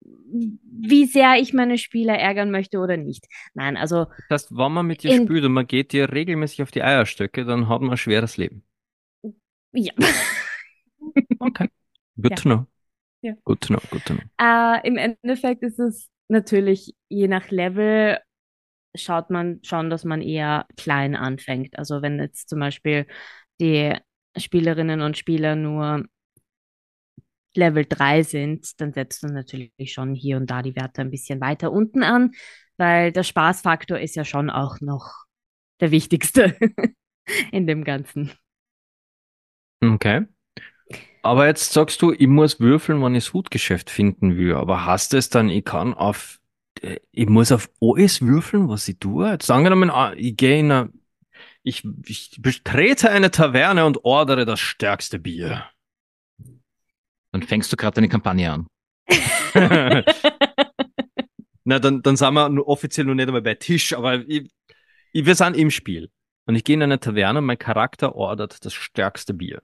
wie sehr ich meine Spieler ärgern möchte oder nicht. Nein, also Das heißt, wenn man mit dir In- spielt und man geht dir regelmäßig auf die Eierstöcke, dann hat man ein schweres Leben. ja. Okay. Good Ja. to know. Ja. Good to know, good to know. Äh, Im Endeffekt ist es natürlich je nach Level schaut man schon, dass man eher klein anfängt. Also wenn jetzt zum Beispiel die Spielerinnen und Spieler nur Level 3 sind, dann setzt man natürlich schon hier und da die Werte ein bisschen weiter unten an, weil der Spaßfaktor ist ja schon auch noch der wichtigste in dem Ganzen. Okay. Aber jetzt sagst du, ich muss würfeln, wenn ich das Hutgeschäft finden will. Aber hast du es dann, ich kann auf, äh, ich muss auf alles würfeln, was ich tue? Jetzt angenommen, ah, ich gehe in eine, ich, ich betrete eine Taverne und ordere das stärkste Bier. Dann fängst du gerade deine Kampagne an. Na, dann, dann sind wir nur offiziell noch nicht einmal bei Tisch, aber ich, ich, wir sind im Spiel. Und ich gehe in eine Taverne und mein Charakter ordert das stärkste Bier.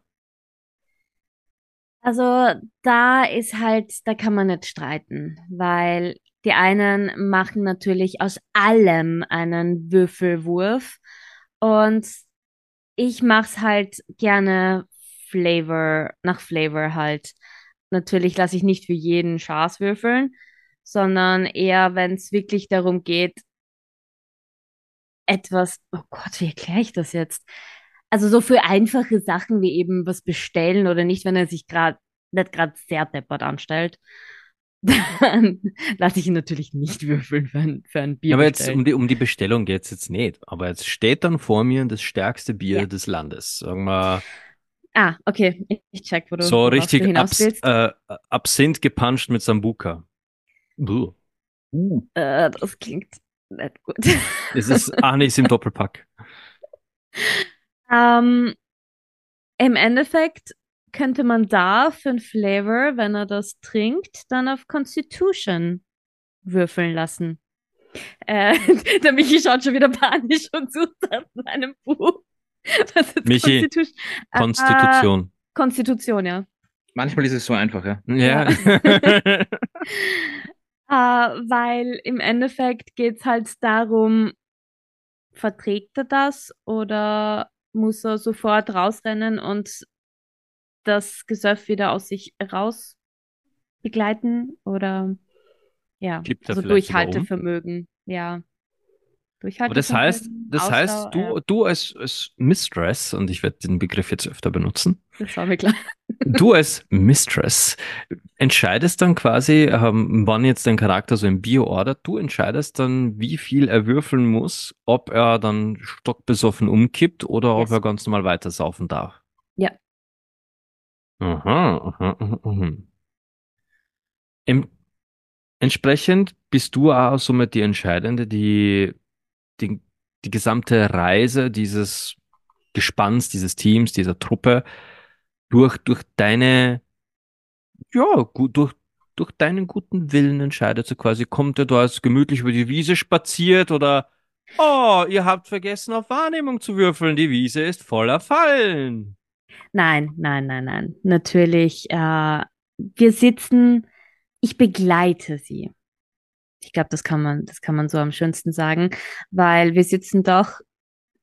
Also da ist halt, da kann man nicht streiten, weil die einen machen natürlich aus allem einen Würfelwurf und ich mach's halt gerne Flavor, nach Flavor halt. Natürlich lasse ich nicht für jeden Schaß würfeln, sondern eher, wenn es wirklich darum geht, etwas, oh Gott, wie erkläre ich das jetzt? Also so für einfache Sachen wie eben was bestellen oder nicht, wenn er sich gerade nicht gerade sehr deppert anstellt, dann lasse ich ihn natürlich nicht würfeln für ein, für ein Bier. aber jetzt um die, um die Bestellung geht's jetzt nicht. Aber jetzt steht dann vor mir das stärkste Bier ja. des Landes. Sagen wir. Ah, okay. Ich check, wo du So richtig du Abs äh, Absinth gepuncht mit Sambuka. Uh. Äh, das klingt nicht gut. Es ist Anis im Doppelpack. Ähm, Im Endeffekt könnte man da für ein Flavor, wenn er das trinkt, dann auf Constitution würfeln lassen. Äh, der Michi schaut schon wieder panisch und sucht nach seinem Buch. Michi, Konstitu Konstitution. Äh, Konstitution, ja. Manchmal ist es so einfach, ja. Ja. äh, weil im Endeffekt geht es halt darum, verträgt er das oder muss er sofort rausrennen und das Gesöff wieder aus sich raus begleiten oder ja, Gibt also Durchhaltevermögen, ja. Aber das heißt, das Ausdauer, heißt, du, ja. du als, als Mistress, und ich werde den Begriff jetzt öfter benutzen. Das war mir klar. Du als Mistress entscheidest dann quasi, ähm, wann jetzt dein Charakter so ein Bio ordert, du entscheidest dann, wie viel er würfeln muss, ob er dann stockbesoffen umkippt oder yes. ob er ganz normal weiter saufen darf. Ja. Aha, aha, aha, aha. Im, entsprechend bist du auch somit die Entscheidende, die die, die gesamte Reise dieses Gespanns, dieses Teams, dieser Truppe durch, durch deine, ja, durch, durch deinen guten Willen entscheidet. So quasi kommt er als gemütlich über die Wiese spaziert oder Oh, ihr habt vergessen, auf Wahrnehmung zu würfeln. Die Wiese ist voller Fallen. Nein, nein, nein, nein. Natürlich, äh, wir sitzen, ich begleite sie. Ich glaube, das kann man, das kann man so am schönsten sagen, weil wir sitzen doch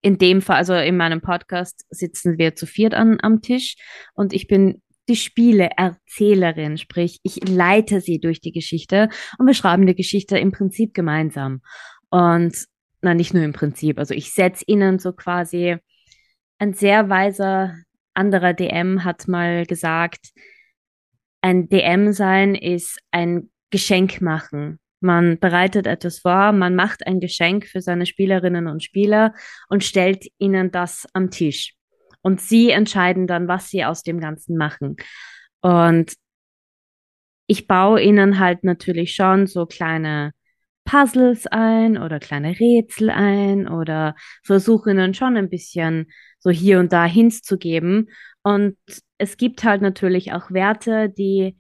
in dem Fall, also in meinem Podcast sitzen wir zu viert an, am Tisch und ich bin die Spieleerzählerin, sprich, ich leite sie durch die Geschichte und wir schreiben die Geschichte im Prinzip gemeinsam. Und na, nicht nur im Prinzip, also ich setze ihnen so quasi ein sehr weiser anderer DM hat mal gesagt, ein DM sein ist ein Geschenk machen. Man bereitet etwas vor, man macht ein Geschenk für seine Spielerinnen und Spieler und stellt ihnen das am Tisch. Und sie entscheiden dann, was sie aus dem Ganzen machen. Und ich baue ihnen halt natürlich schon so kleine Puzzles ein oder kleine Rätsel ein oder versuche ihnen schon ein bisschen so hier und da Hints zu geben. Und es gibt halt natürlich auch Werte, die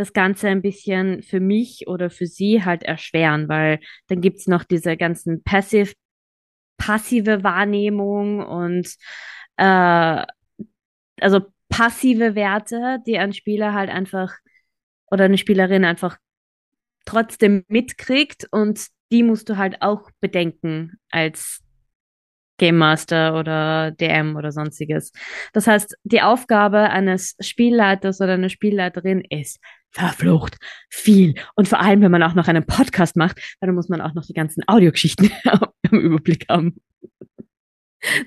das Ganze ein bisschen für mich oder für sie halt erschweren, weil dann gibt's noch diese ganzen passiv, passive Wahrnehmung und äh, also passive Werte, die ein Spieler halt einfach oder eine Spielerin einfach trotzdem mitkriegt und die musst du halt auch bedenken als Game Master oder DM oder sonstiges. Das heißt, die Aufgabe eines Spielleiters oder einer Spielleiterin ist verflucht viel. Und vor allem, wenn man auch noch einen Podcast macht, dann muss man auch noch die ganzen Audiogeschichten im Überblick haben.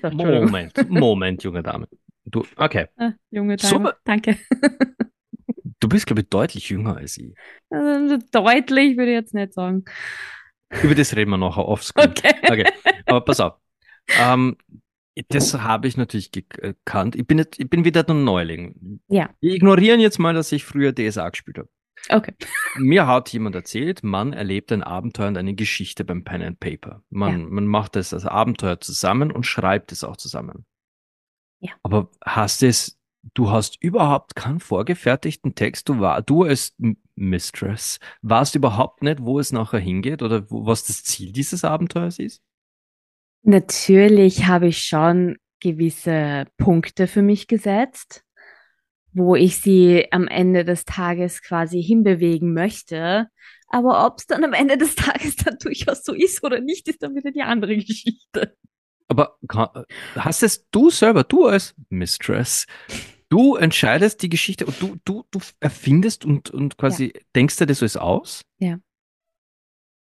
So, Moment, Moment, junge Dame. Du, okay. Ah, junge Dame, Super. danke. Du bist, glaube ich, deutlich jünger als ich. Also, deutlich würde ich jetzt nicht sagen. Über das reden wir nachher offscreen. Okay. okay. Aber pass auf. Ähm, das habe ich natürlich gekannt. Ich bin, jetzt, ich bin wieder ein Neuling. Ja. Wir ignorieren jetzt mal, dass ich früher DSA gespielt habe. Okay. Mir hat jemand erzählt, man erlebt ein Abenteuer und eine Geschichte beim Pen and Paper. Man, ja. man macht das als Abenteuer zusammen und schreibt es auch zusammen. Ja. Aber hast es, du hast überhaupt keinen vorgefertigten Text. Du war, du als Mistress, warst überhaupt nicht, wo es nachher hingeht oder wo, was das Ziel dieses Abenteuers ist? Natürlich habe ich schon gewisse Punkte für mich gesetzt, wo ich sie am Ende des Tages quasi hinbewegen möchte. Aber ob es dann am Ende des Tages dann durchaus so ist oder nicht, ist dann wieder die andere Geschichte. Aber hast es du selber, du als Mistress, du entscheidest die Geschichte und du, du, du erfindest und, und quasi ja. denkst dir das alles aus? Ja.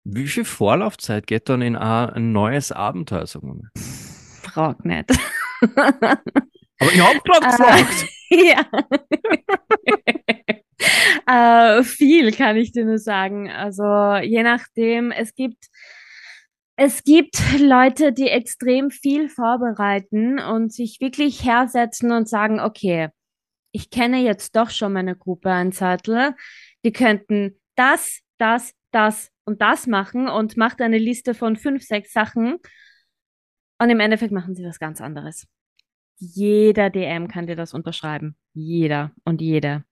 Wie viel Vorlaufzeit geht dann in ein neues Abenteuer, sagen wir mal? Frag nicht. Aber ich hab gerade gefragt. ja. äh, viel kann ich dir nur sagen. Also je nachdem, es gibt es gibt Leute, die extrem viel vorbereiten und sich wirklich hersetzen und sagen, okay, ich kenne jetzt doch schon meine Gruppe ein Zettel. Die könnten das, das, das und das machen und macht eine Liste von fünf, sechs Sachen. Und im Endeffekt machen sie was ganz anderes. Jeder DM kann dir das unterschreiben. Jeder und jede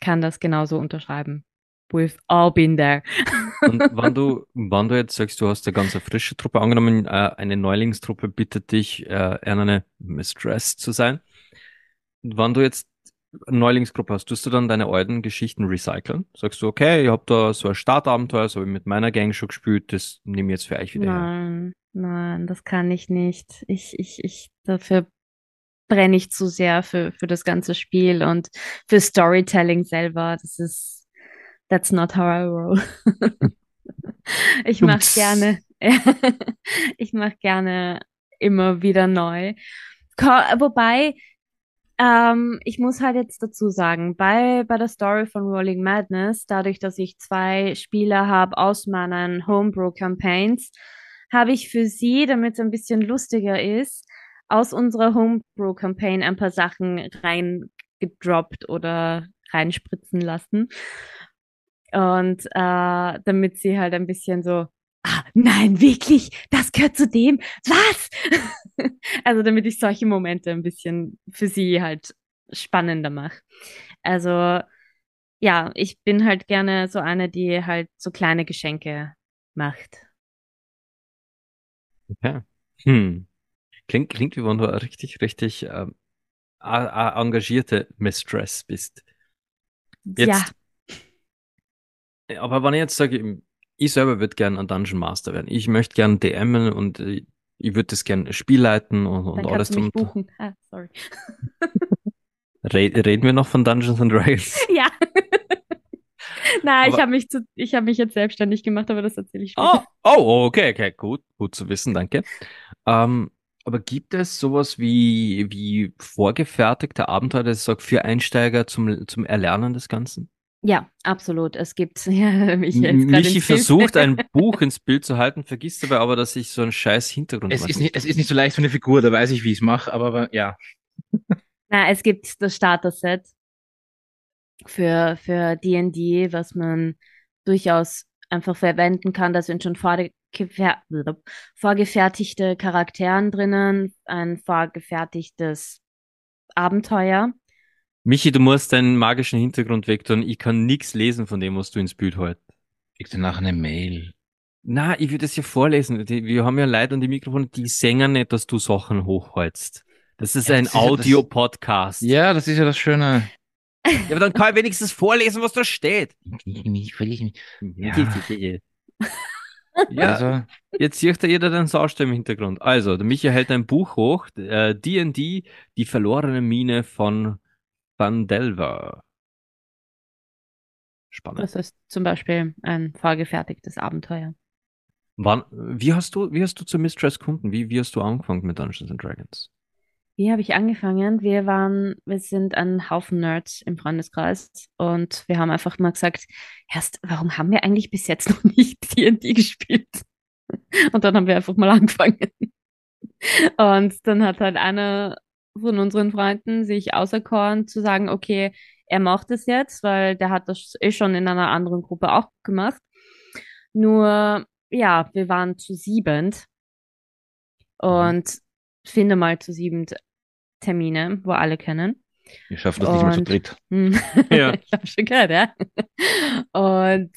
kann das genauso unterschreiben. We've all been there. und wenn du, wenn du jetzt sagst, du hast eine ganz frische Truppe angenommen, äh, eine Neulingstruppe bittet dich, äh, eine Mistress zu sein. Wenn du jetzt Neulingsgruppe hast, tust du dann deine alten Geschichten recyceln? Sagst du, okay, ich habe da so ein Startabenteuer, so habe ich mit meiner Gang schon gespielt, das nehme ich jetzt für euch wieder nein, her. Nein, das kann ich nicht. Ich, ich, ich, dafür brenne ich zu sehr für, für das ganze Spiel und für Storytelling selber. Das ist, that's not how I roll. ich mache gerne, ich mache gerne immer wieder neu. Wobei, ähm, ich muss halt jetzt dazu sagen, bei, bei der Story von Rolling Madness, dadurch, dass ich zwei Spieler habe aus meinen Homebrew-Campaigns, habe ich für sie, damit es ein bisschen lustiger ist, aus unserer Homebrew-Campaign ein paar Sachen reingedroppt oder reinspritzen lassen. Und äh, damit sie halt ein bisschen so ah, nein, wirklich, das gehört zu dem, was? also damit ich solche Momente ein bisschen für sie halt spannender mache. Also ja, ich bin halt gerne so eine, die halt so kleine Geschenke macht. Okay. Hm. Klingt, klingt wie wenn du eine richtig, richtig ähm, engagierte Mistress bist. Jetzt, ja. Aber wenn ich jetzt sage, ich selber würde gern ein Dungeon Master werden. Ich möchte gern DMen und äh, ich würde das gern Spiel leiten und, und alles drum. Buchen. Ah, sorry. reden wir noch von Dungeons and Dragons? Ja. Nein, ich habe mich, zu, ich hab mich jetzt selbstständig gemacht, aber das erzähle ich später. Oh, oh, okay, okay, gut, gut zu wissen, danke. Ähm, aber gibt es sowas wie, wie vorgefertigte Abenteuer, das sagt, für Einsteiger zum, zum Erlernen des Ganzen? Ja, absolut. Es gibt, ja, Michi, jetzt Michi versucht, ein Buch ins Bild zu halten, vergisst dabei aber, dass ich so einen scheiß Hintergrund es ist nicht, Es ist nicht so leicht für eine Figur, da weiß ich, wie ich es mache, aber ja. Na, es gibt das Starter-Set für, für D&D, was man durchaus einfach verwenden kann. Da sind schon vorgefertigte Charakteren drinnen, ein vorgefertigtes Abenteuer. Michi, du musst deinen magischen Hintergrund wegtun. Ich kann nichts lesen von dem, was du ins Bild halt. Kriegst du nachher eine Mail? Na, ich würde es ja vorlesen. Wir haben ja Leute an die Mikrofone, die singen nicht, dass du Sachen hochholst. Das ist ja, ein Audio-Podcast. Ja, das ist ja das Schöne. Ja, aber dann kann ich wenigstens vorlesen, was da steht. Ich, ich, ich, ich, ja. Ja, Also, jetzt sieht da jeder den Saustall im Hintergrund. Also, der Michi hält ein Buch hoch, äh, D&D, die verlorene Mine von Van Delver. Spannend. Das ist zum Beispiel ein vorgefertigtes Abenteuer. Wann, wie hast du, wie hast du zur Mistress gefunden? Wie, wie hast du angefangen mit Dungeons and Dragons? Wie habe ich angefangen? Wir waren, wir sind ein Haufen Nerds im Freundeskreis und wir haben einfach mal gesagt, erst, warum haben wir eigentlich bis jetzt noch nicht D&D gespielt? Und dann haben wir einfach mal angefangen. Und dann hat halt einer von unseren Freunden sich auserkoren zu sagen, okay, er macht es jetzt, weil der hat das eh schon in einer anderen Gruppe auch gemacht. Nur, ja, wir waren zu siebend und finde mal zu siebend Termine, wo alle können. ihr schafft das nicht mal zu Und- dritt. Ja. ich habe schon gehört, ja. Und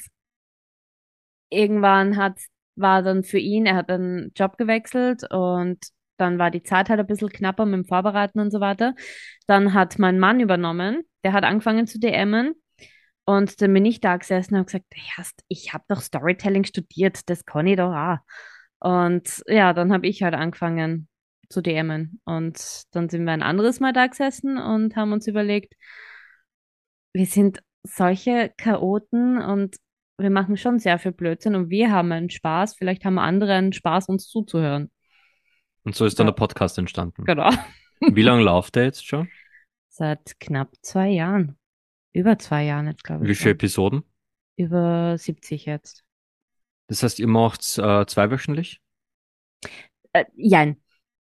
irgendwann hat, war dann für ihn, er hat einen Job gewechselt und dann war die Zeit halt ein bisschen knapper mit dem Vorbereiten und so weiter. Dann hat mein Mann übernommen, der hat angefangen zu DMen und dann bin ich da gesessen und habe gesagt, ja, ich habe doch Storytelling studiert, das kann ich doch auch. Und ja, dann habe ich halt angefangen zu DMen und dann sind wir ein anderes Mal da gesessen und haben uns überlegt, wir sind solche Chaoten und wir machen schon sehr viel Blödsinn und wir haben einen Spaß. Vielleicht haben andere einen Spaß, uns zuzuhören. Und so ist dann Ja. der Podcast entstanden. Genau. Wie lange läuft der jetzt schon? Seit knapp zwei Jahren. Über zwei Jahren jetzt, glaube ich. Wie viele. Episoden? Über 70 jetzt. Das heißt, ihr macht äh, zweiwöchentlich? Äh, jein.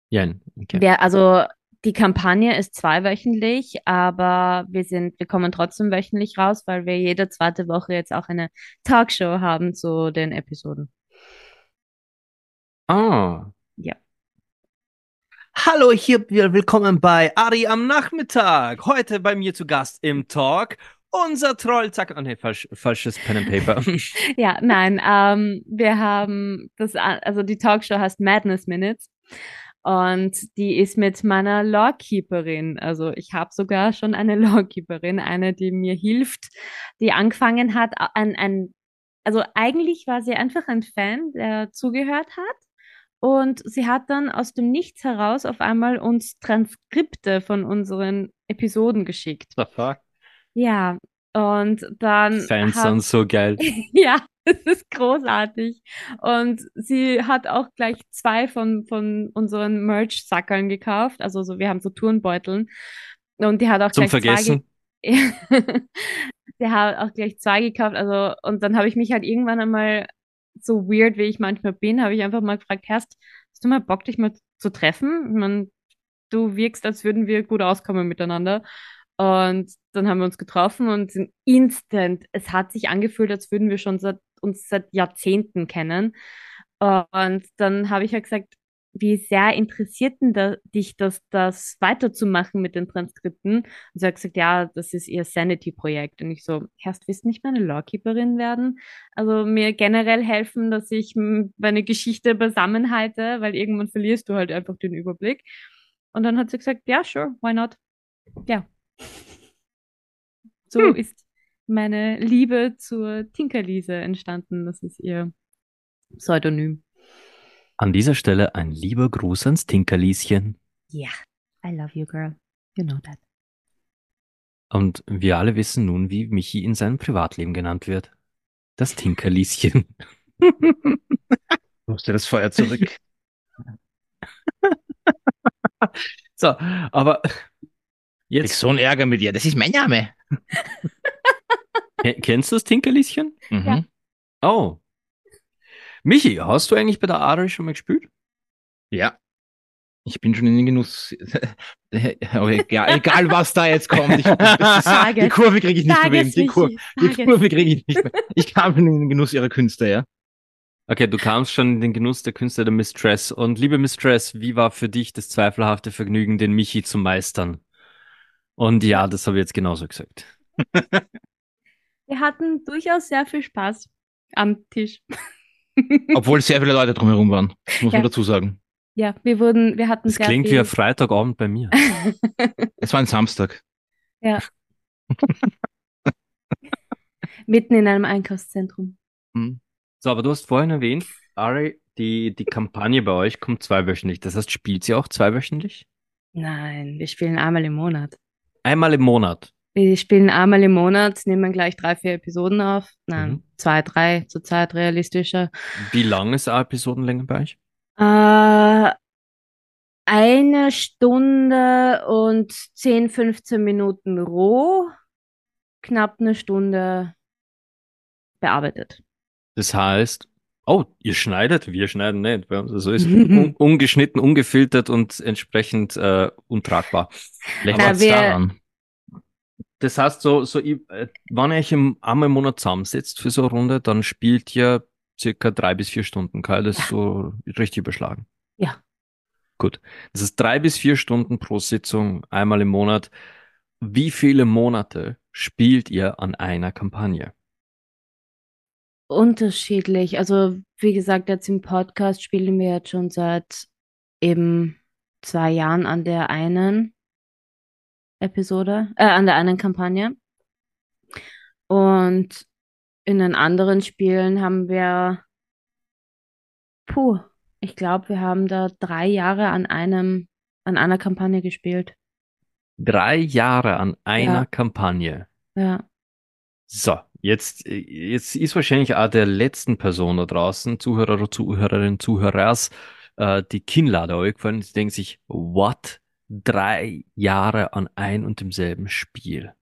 Jein. Okay. Wer, also die Kampagne ist zweiwöchentlich, aber wir sind, wir kommen trotzdem wöchentlich raus, weil wir jede zweite Woche jetzt auch eine Talkshow haben zu den Episoden. Ah. Hallo, hier willkommen bei Ari am Nachmittag. Heute bei mir zu Gast im Talk unser Troll. Zack, oh nee, falsch, falsches Pen and Paper. Ja, nein, ähm, wir haben das, also die Talkshow heißt Madness Minutes und die ist mit meiner Lawkeeperin. Also ich habe sogar schon eine Lawkeeperin, eine, die mir hilft, die angefangen hat, ein, ein, also eigentlich war sie einfach ein Fan, der zugehört hat. Und sie hat dann aus dem Nichts heraus auf einmal uns Transkripte von unseren Episoden geschickt. The fuck? Ja, und dann Fans haben- sind so geil. ja, es ist großartig. Und sie hat auch gleich zwei von, von unseren Merch-Sackeln gekauft. Also so, wir haben so Turnbeuteln. Und die hat auch Zum gleich Vergessen. zwei. ge- Der hat auch gleich zwei gekauft. Also, und dann habe ich mich halt irgendwann einmal, so weird wie ich manchmal bin, habe ich einfach mal gefragt, Herst, hast du mal Bock, dich mal zu treffen? Ich mein, du wirkst, als würden wir gut auskommen miteinander. Und dann haben wir uns getroffen und sind instant, es hat sich angefühlt, als würden wir schon seit, uns seit Jahrzehnten kennen. Und dann habe ich ja gesagt, wie sehr interessiert denn da, dich das, das weiterzumachen mit den Transkripten? Und sie hat gesagt, ja, das ist ihr Sanity-Projekt. Und ich so, Herst, willst du nicht meine Lawkeeperin werden? Also mir generell helfen, dass ich meine Geschichte beisammenhalte, weil irgendwann verlierst du halt einfach den Überblick. Und dann hat sie gesagt, ja, sure, why not? Ja. So Hm. ist meine Liebe zur Tinkerliese entstanden. Das ist ihr Pseudonym. An dieser Stelle ein lieber Gruß ans Tinkerlieschen. Ja, I love you, girl. You know that. Und wir alle wissen nun, wie Michi in seinem Privatleben genannt wird. Das Tinkerlieschen. Ja das Feuer zurück. so, aber Ich jetzt, so einen Ärger mit dir. Das ist mein Name. ke- kennst du das Tinkerlieschen? Mhm. Ja. Oh. Michi, hast du eigentlich bei der Ari schon mal gespielt? Ja. Ich bin schon in den Genuss. Aber egal, egal was da jetzt kommt. Ich, ist, die. Kurve kriege ich nicht Sag mehr. Die, Kur die. Kurve kriege ich nicht mehr. Ich kam schon in den Genuss ihrer Künste, ja. Okay, du kamst schon in den Genuss der Künste der Mistress. Und liebe Mistress, wie war für dich das zweifelhafte Vergnügen, den Michi zu meistern? Und ja, das habe ich jetzt genauso gesagt. Wir hatten durchaus sehr viel Spaß am Tisch. Obwohl sehr viele Leute drumherum waren. Muss Ja. man dazu sagen. Ja, wir wurden, wir hatten Das sehr klingt viel. wie ein Freitagabend bei mir. Es war ein Samstag. Mitten in einem Einkaufszentrum. Hm. So, aber du hast vorhin erwähnt, Ari, die, die Kampagne bei euch kommt zweiwöchentlich. Das heißt, spielt sie auch zweiwöchentlich? Nein, wir spielen einmal im Monat. Einmal im Monat. Wir spielen einmal im Monat, nehmen gleich drei, vier Episoden auf. Nein, Mhm. zwei, drei zurzeit realistischer. Wie lang ist eine Episodenlänge bei euch? Äh, eine Stunde und 10, 15 Minuten roh, knapp eine Stunde bearbeitet. Das heißt, oh, ihr schneidet, wir schneiden nicht. Bei uns so ist un ungeschnitten, ungefiltert und entsprechend äh, untragbar. Vielleicht Na, wir- daran. Das heißt, so, so, ich- äh, wenn ihr euch im, einmal im Monat zusammensetzt für so eine Runde, dann spielt ihr circa drei bis vier Stunden. Kann ich das so richtig überschlagen? Ja. Gut. Das ist drei bis vier Stunden pro Sitzung, einmal im Monat. Wie viele Monate spielt ihr an einer Kampagne? Unterschiedlich. Also, wie gesagt, jetzt im Podcast spielen wir jetzt schon seit eben zwei Jahren an der einen Episode, äh, an der einen Kampagne. Und in den anderen Spielen haben wir, puh, ich glaube, wir haben da drei Jahre an einem, an einer Kampagne gespielt. Drei Jahre an einer Ja. Kampagne. Ja. So, jetzt, jetzt ist wahrscheinlich auch der letzten Person da draußen, Zuhörer oder Zuhörerin, Zuhörers, äh, die Kinnlade aufgefallen. Sie denken sich, what? Drei Jahre an ein und demselben Spiel.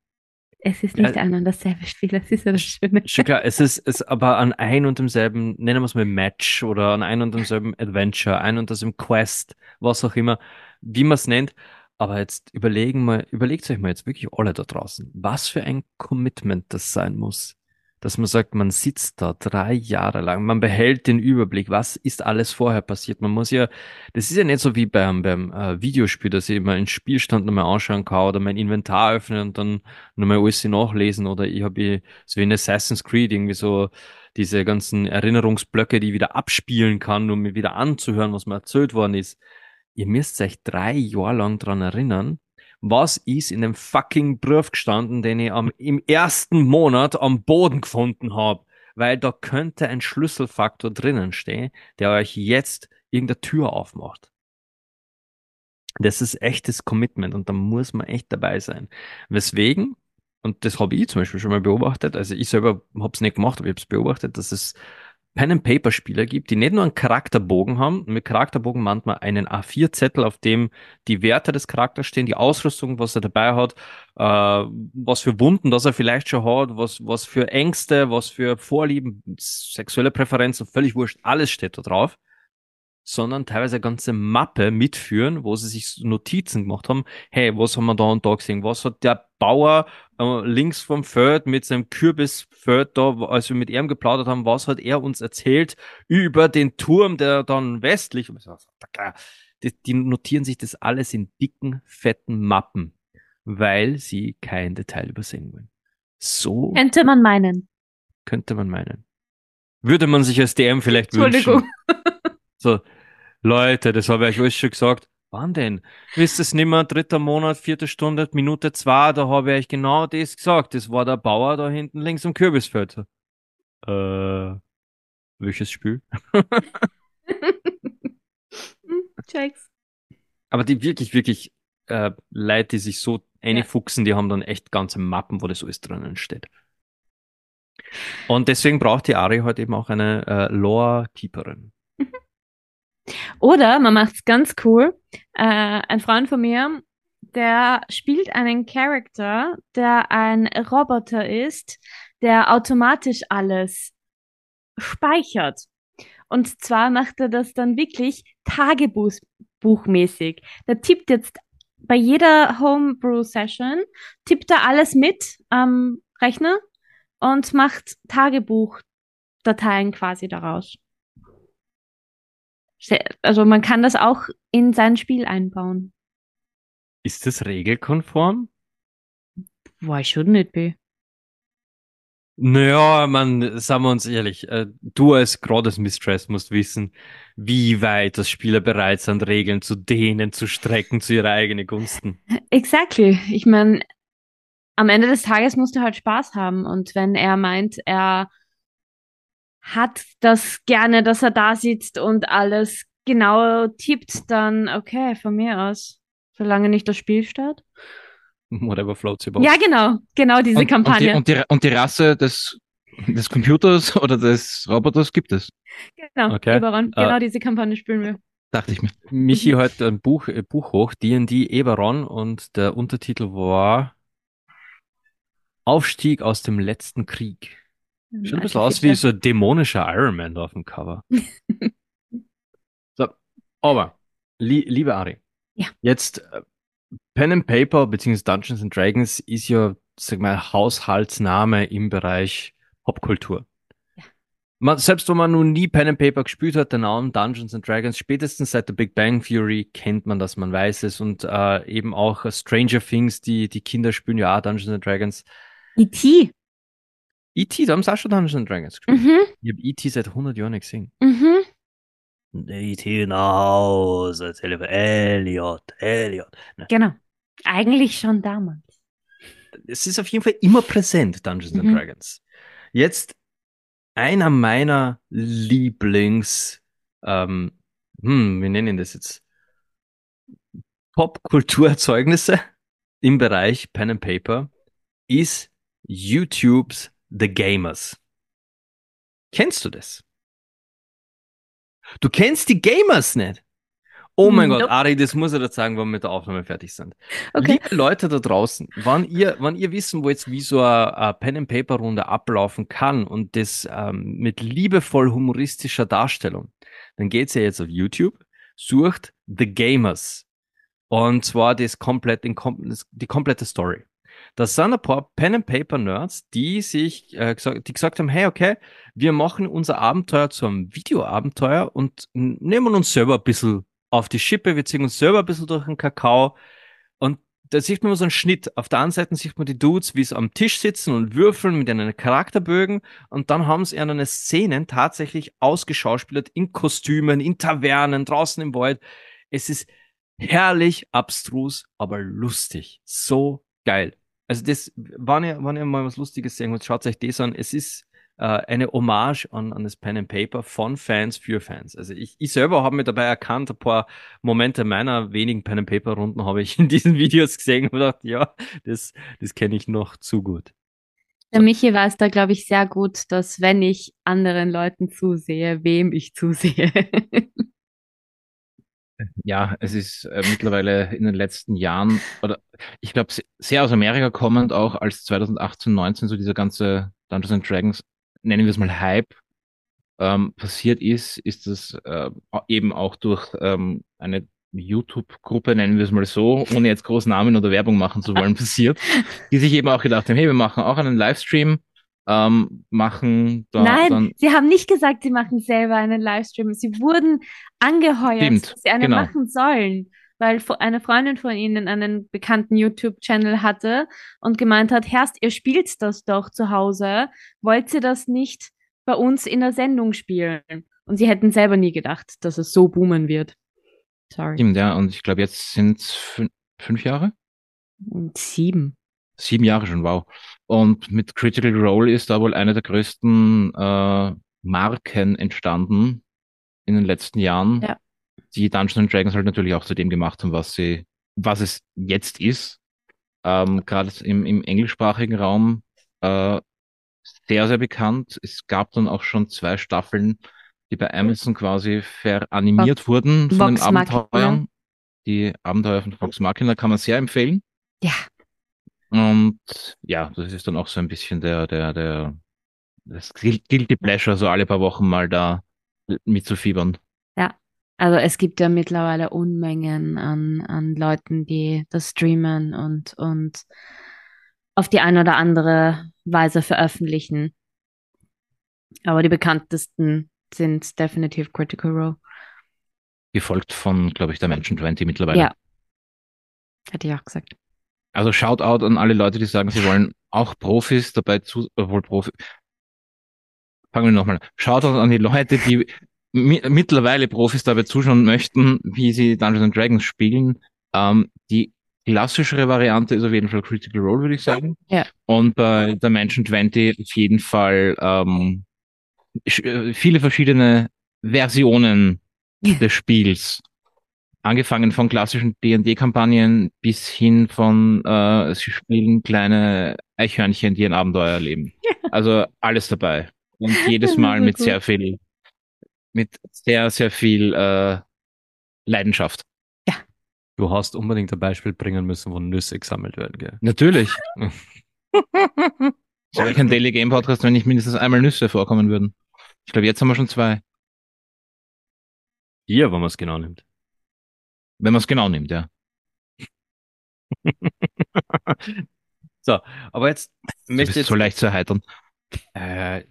Es ist Ja. nicht ein und dasselbe Spiel, das ist ja das Schöne. Schon klar, es ist, es aber an ein und demselben, nennen wir es mal Match oder an ein und demselben Adventure, ein und demselben Quest, was auch immer, wie man es nennt. Aber jetzt überlegen mal, überlegt euch mal jetzt wirklich alle da draußen, was für ein Commitment das sein muss. Dass man sagt, man sitzt da drei Jahre lang, man behält den Überblick, was ist alles vorher passiert. Man muss ja, das ist ja nicht so wie beim, beim äh, Videospiel, dass ich immer einen Spielstand nochmal anschauen kann oder mein Inventar öffnen und dann nochmal alles nachlesen oder ich habe so wie in Assassin's Creed irgendwie so diese ganzen Erinnerungsblöcke, die ich wieder abspielen kann, um mir wieder anzuhören, was mir erzählt worden ist. Ihr müsst euch drei Jahre lang dran erinnern, was ist in dem fucking Brief gestanden, den ich am, im ersten Monat am Boden gefunden habe. Weil da könnte ein Schlüsselfaktor drinnen stehen, der euch jetzt irgendeine Tür aufmacht. Das ist echtes Commitment und da muss man echt dabei sein. Weswegen, und das habe ich zum Beispiel schon mal beobachtet, also ich selber habe es nicht gemacht, aber ich habe es beobachtet, dass es Pen-and-Paper-Spieler gibt, die nicht nur einen Charakterbogen haben, mit Charakterbogen meint man einen A4-Zettel, auf dem die Werte des Charakters stehen, die Ausrüstung, was er dabei hat, äh, was für Wunden, das er vielleicht schon hat, was, was für Ängste, was für Vorlieben, sexuelle Präferenzen, völlig wurscht, alles steht da drauf sondern teilweise eine ganze Mappe mitführen, wo sie sich Notizen gemacht haben. Hey, was haben wir da und da gesehen? Was hat der Bauer äh, links vom Feld mit seinem Kürbisfeld da, als wir mit ihm geplaudert haben, was hat er uns erzählt über den Turm, der dann westlich, die, die notieren sich das alles in dicken, fetten Mappen, weil sie kein Detail übersehen wollen. So Könnte man meinen. könnte man meinen. Würde man sich als DM vielleicht Entschuldigung. wünschen. So, Leute, das habe ich euch schon gesagt. Wann denn? Wisst es nimmer, dritter Monat, vierte Stunde, Minute zwei, da habe ich euch genau das gesagt. Das war der Bauer da hinten links am Kürbisfeld. Äh, welches Spiel? Checks. Aber die wirklich, wirklich äh, Leute, die sich so einfuchsen, die haben dann echt ganze Mappen, wo das alles drinnen steht. Und deswegen braucht die Ari heute eben auch eine äh, Lore-Keeperin. Oder man macht's ganz cool. Äh, ein Freund von mir, der spielt einen Charakter, der ein Roboter ist, der automatisch alles speichert. Und zwar macht er das dann wirklich tagebuchmäßig. Der tippt jetzt bei jeder Homebrew-Session, tippt er alles mit am Rechner und macht Tagebuchdateien quasi daraus. Also man kann das auch in sein Spiel einbauen. Ist das regelkonform? Why shouldn't it be? Naja, man, sagen wir uns ehrlich, äh, du als Grades Mistress musst wissen, wie weit das Spieler bereit sind, Regeln zu dehnen, zu strecken, zu ihrer eigenen Gunsten. Exactly. Ich meine, am Ende des Tages musst du halt Spaß haben. Und wenn er meint, er hat das gerne, dass er da sitzt und alles genau tippt, dann okay, von mir aus. Solange nicht das Spiel stört. Whatever floats your boat. Ja, genau, genau diese und, Kampagne. Und die, und, die, und die Rasse des, des Computers oder des Roboters gibt es. Genau, Okay. Eberron, Äh, genau diese Kampagne spielen wir. Dachte ich mir. Michi hat ein Buch, ein Buch hoch, D&D Eberron und der Untertitel war Aufstieg aus dem letzten Krieg. Schaut ein bisschen aus wie so ein dämonischer Iron Man auf dem Cover. so, aber, li liebe Ari, Ja. jetzt äh, Pen and Paper bzw. Dungeons and Dragons ist ja, sag mal, Haushaltsname im Bereich Popkultur. Ja. Man, selbst wenn man nun nie Pen and Paper gespielt hat, der Name Dungeons and Dragons, spätestens seit der Big Bang Theory kennt man das, man weiß es und äh, eben auch Stranger Things, die, die Kinder spielen ja auch Dungeons and Dragons. E.T. E.T., da haben sie auch schon Dungeons and Dragons gespielt. Mhm, Ich habe E.T. seit 100 Jahren nicht gesehen. mhm. E.T. nach Hause, Elliot, Elliot. Genau. Eigentlich schon damals. Es ist auf jeden Fall immer präsent, Dungeons and Mhm. Dragons. Jetzt einer meiner Lieblings, ähm, hm, wie nennen das jetzt? Popkulturerzeugnisse im Bereich Pen and Paper ist YouTubes The Gamers. Kennst du das? Du kennst die Gamers nicht? Oh mein Nope. Gott, Ari, das muss ich dir sagen, wenn wir mit der Aufnahme fertig sind. Okay. Liebe Leute da draußen, wann ihr, wann ihr wissen wollt, wie so eine, eine Pen-and-Paper-Runde ablaufen kann und das ähm, mit liebevoll humoristischer Darstellung, dann geht's ja jetzt auf YouTube, sucht The Gamers. Und zwar das komplett, das, die komplette Story. Das sind ein paar Pen-and-Paper-Nerds, die sich, äh, gesagt, die gesagt haben, hey, okay, wir machen unser Abenteuer zu einem Videoabenteuer und nehmen uns selber ein bisschen auf die Schippe, wir ziehen uns selber ein bisschen durch den Kakao. Und da sieht man so einen Schnitt. Auf der einen Seite sieht man die Dudes, wie sie am Tisch sitzen und würfeln mit ihren Charakterbögen. Und dann haben sie ihre Szenen tatsächlich ausgeschauspielert in Kostümen, in Tavernen, draußen im Wald. Es ist herrlich, abstrus, aber lustig. So geil. Also das, wenn ihr, wenn ihr mal was Lustiges sehen wollt, schaut euch das an. Es ist äh, eine Hommage an, an das Pen and Paper von Fans für Fans. Also ich, ich selber habe mir dabei erkannt, ein paar Momente meiner wenigen Pen and Paper Runden habe ich in diesen Videos gesehen und gedacht, ja, das, das kenne ich noch zu gut. Der Michi weiß da, glaube ich, sehr gut, dass wenn ich anderen Leuten zusehe, wem ich zusehe. Ja, es ist äh, mittlerweile in den letzten Jahren, oder ich glaube, sehr aus Amerika kommend auch, als 2018, 19 so dieser ganze Dungeons and Dragons, nennen wir es mal Hype, ähm, passiert ist, ist das äh, eben auch durch ähm, eine YouTube-Gruppe, nennen wir es mal so, ohne jetzt groß Namen oder Werbung machen zu wollen, passiert, die sich eben auch gedacht haben, hey, wir machen auch einen Livestream, ähm, machen da Nein, dann sie haben nicht gesagt, sie machen selber einen Livestream. Sie wurden angeheuert, Stimmt, dass sie einen genau. machen sollen, weil eine Freundin von ihnen einen bekannten YouTube-Channel hatte und gemeint hat, Herrst, ihr spielt das doch zu Hause, wollt ihr das nicht bei uns in der Sendung spielen? Und sie hätten selber nie gedacht, dass es so boomen wird. Sorry. Stimmt, ja, und ich glaube, jetzt sind es fün fünf Jahre? Und sieben. Sieben Jahre schon, wow. Und mit Critical Role ist da wohl eine der größten äh, Marken entstanden in den letzten Jahren, Ja. die Dungeons and Dragons halt natürlich auch zu dem gemacht haben, was sie, was es jetzt ist. Ähm, Gerade im, im englischsprachigen Raum äh, sehr, sehr bekannt. Es gab dann auch schon zwei Staffeln, die bei Amazon quasi veranimiert wurden von den Vox Machina. Abenteuern. Die Abenteuer von Fox Machina kann man sehr empfehlen. Ja. Und ja, das ist dann auch so ein bisschen der, der, der, das Guilty Pleasure, so alle paar Wochen mal da mitzufiebern. Also es gibt ja mittlerweile Unmengen an, an Leuten, die das streamen und, und auf die eine oder andere Weise veröffentlichen. Aber die bekanntesten sind definitiv Critical Role. Gefolgt von, glaube ich, der Menschen 20 mittlerweile. Ja. Hätte ich auch gesagt. Also Shoutout an alle Leute, die sagen, sie wollen auch Profis dabei zu, obwohl Profi. Fangen wir nochmal. an. Shoutout an die Leute, die mi mittlerweile Profis dabei zuschauen möchten, wie sie Dungeons and Dragons spielen. Ähm, die klassischere Variante ist auf jeden Fall Critical Role, würde ich sagen. Ja. Und bei der Menschen 20 auf jeden Fall ähm, äh, viele verschiedene Versionen des Spiels. Angefangen von klassischen D&D-Kampagnen bis hin von, äh, sie spielen kleine Eichhörnchen, die ein Abenteuer erleben. Also alles dabei. Und jedes Mal mit sehr viel, mit sehr, sehr viel äh, Leidenschaft. Ja. Du hast unbedingt ein Beispiel bringen müssen, wo Nüsse gesammelt werden, gell? Natürlich. Es wäre kein Daily Game Podcast, wenn nicht mindestens einmal Nüsse vorkommen würden. Ich glaube, jetzt haben wir schon zwei. Hier, wenn man es genau nimmt. Wenn man es genau nimmt, ja. so, aber jetzt möchte ich jetzt so leicht zu erheitern. Äh,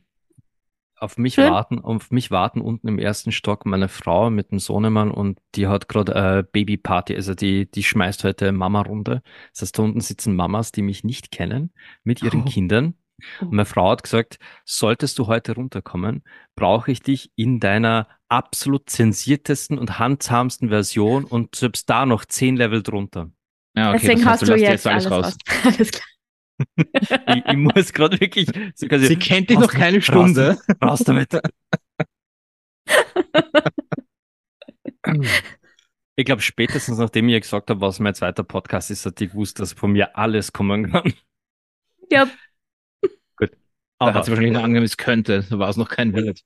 auf mich hm? warten, auf mich warten unten im ersten Stock meine Frau mit dem Sohnemann und die hat gerade äh, Babyparty, also die, die schmeißt heute Mama-Runde. Das heißt, da unten sitzen Mamas, die mich nicht kennen, mit ihren oh. Kindern. Und meine Frau hat gesagt, solltest du heute runterkommen, brauche ich dich in deiner absolut zensiertesten und handsamsten Version und selbst da noch zehn Level drunter. Ja, okay, Deswegen hast du, jetzt, jetzt, alles, alles raus. raus. alles klar. ich, ich, muss gerade wirklich. Sie, Sie kennt dich noch keine Stunde. Raus, raus damit. ich glaube, spätestens nachdem ich gesagt habe, was mein zweiter Podcast ist, hat die gewusst, dass von mir alles kommen kann. Ja. Gut. Aber da hat sie wahrscheinlich noch angenommen, es könnte. Da war es noch kein Bild.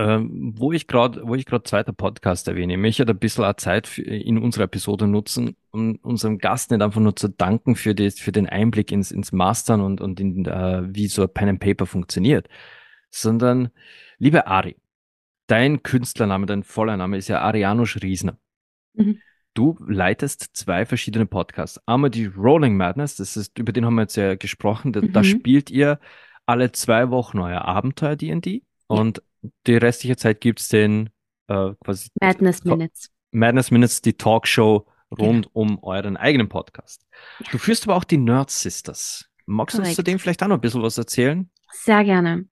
Ähm, wo ich gerade, wo ich gerade zweiter Podcast erwähne, ich möchte ein bisschen auch Zeit für, in unserer Episode nutzen, um unserem Gast nicht einfach nur zu danken für, die, für den Einblick ins, ins Mastern und, und in, uh, wie so ein Pen and Paper funktioniert, sondern, liebe Ari, dein Künstlername, dein voller Name ist ja Arianusz Riesner. Mhm. Du leitest zwei verschiedene Podcasts. Einmal die Rolling Madness, das ist, über den haben wir jetzt ja gesprochen, da, mhm. da spielt ihr alle zwei Wochen euer Abenteuer D&D und die restliche Zeit gibt's den äh, quasi Madness Minutes. Madness Minutes, die Talkshow rund genau. um euren eigenen Podcast. Du führst aber auch die Nerd Sisters. Magst du uns zu dem vielleicht auch noch ein bisschen was erzählen? Sehr gerne.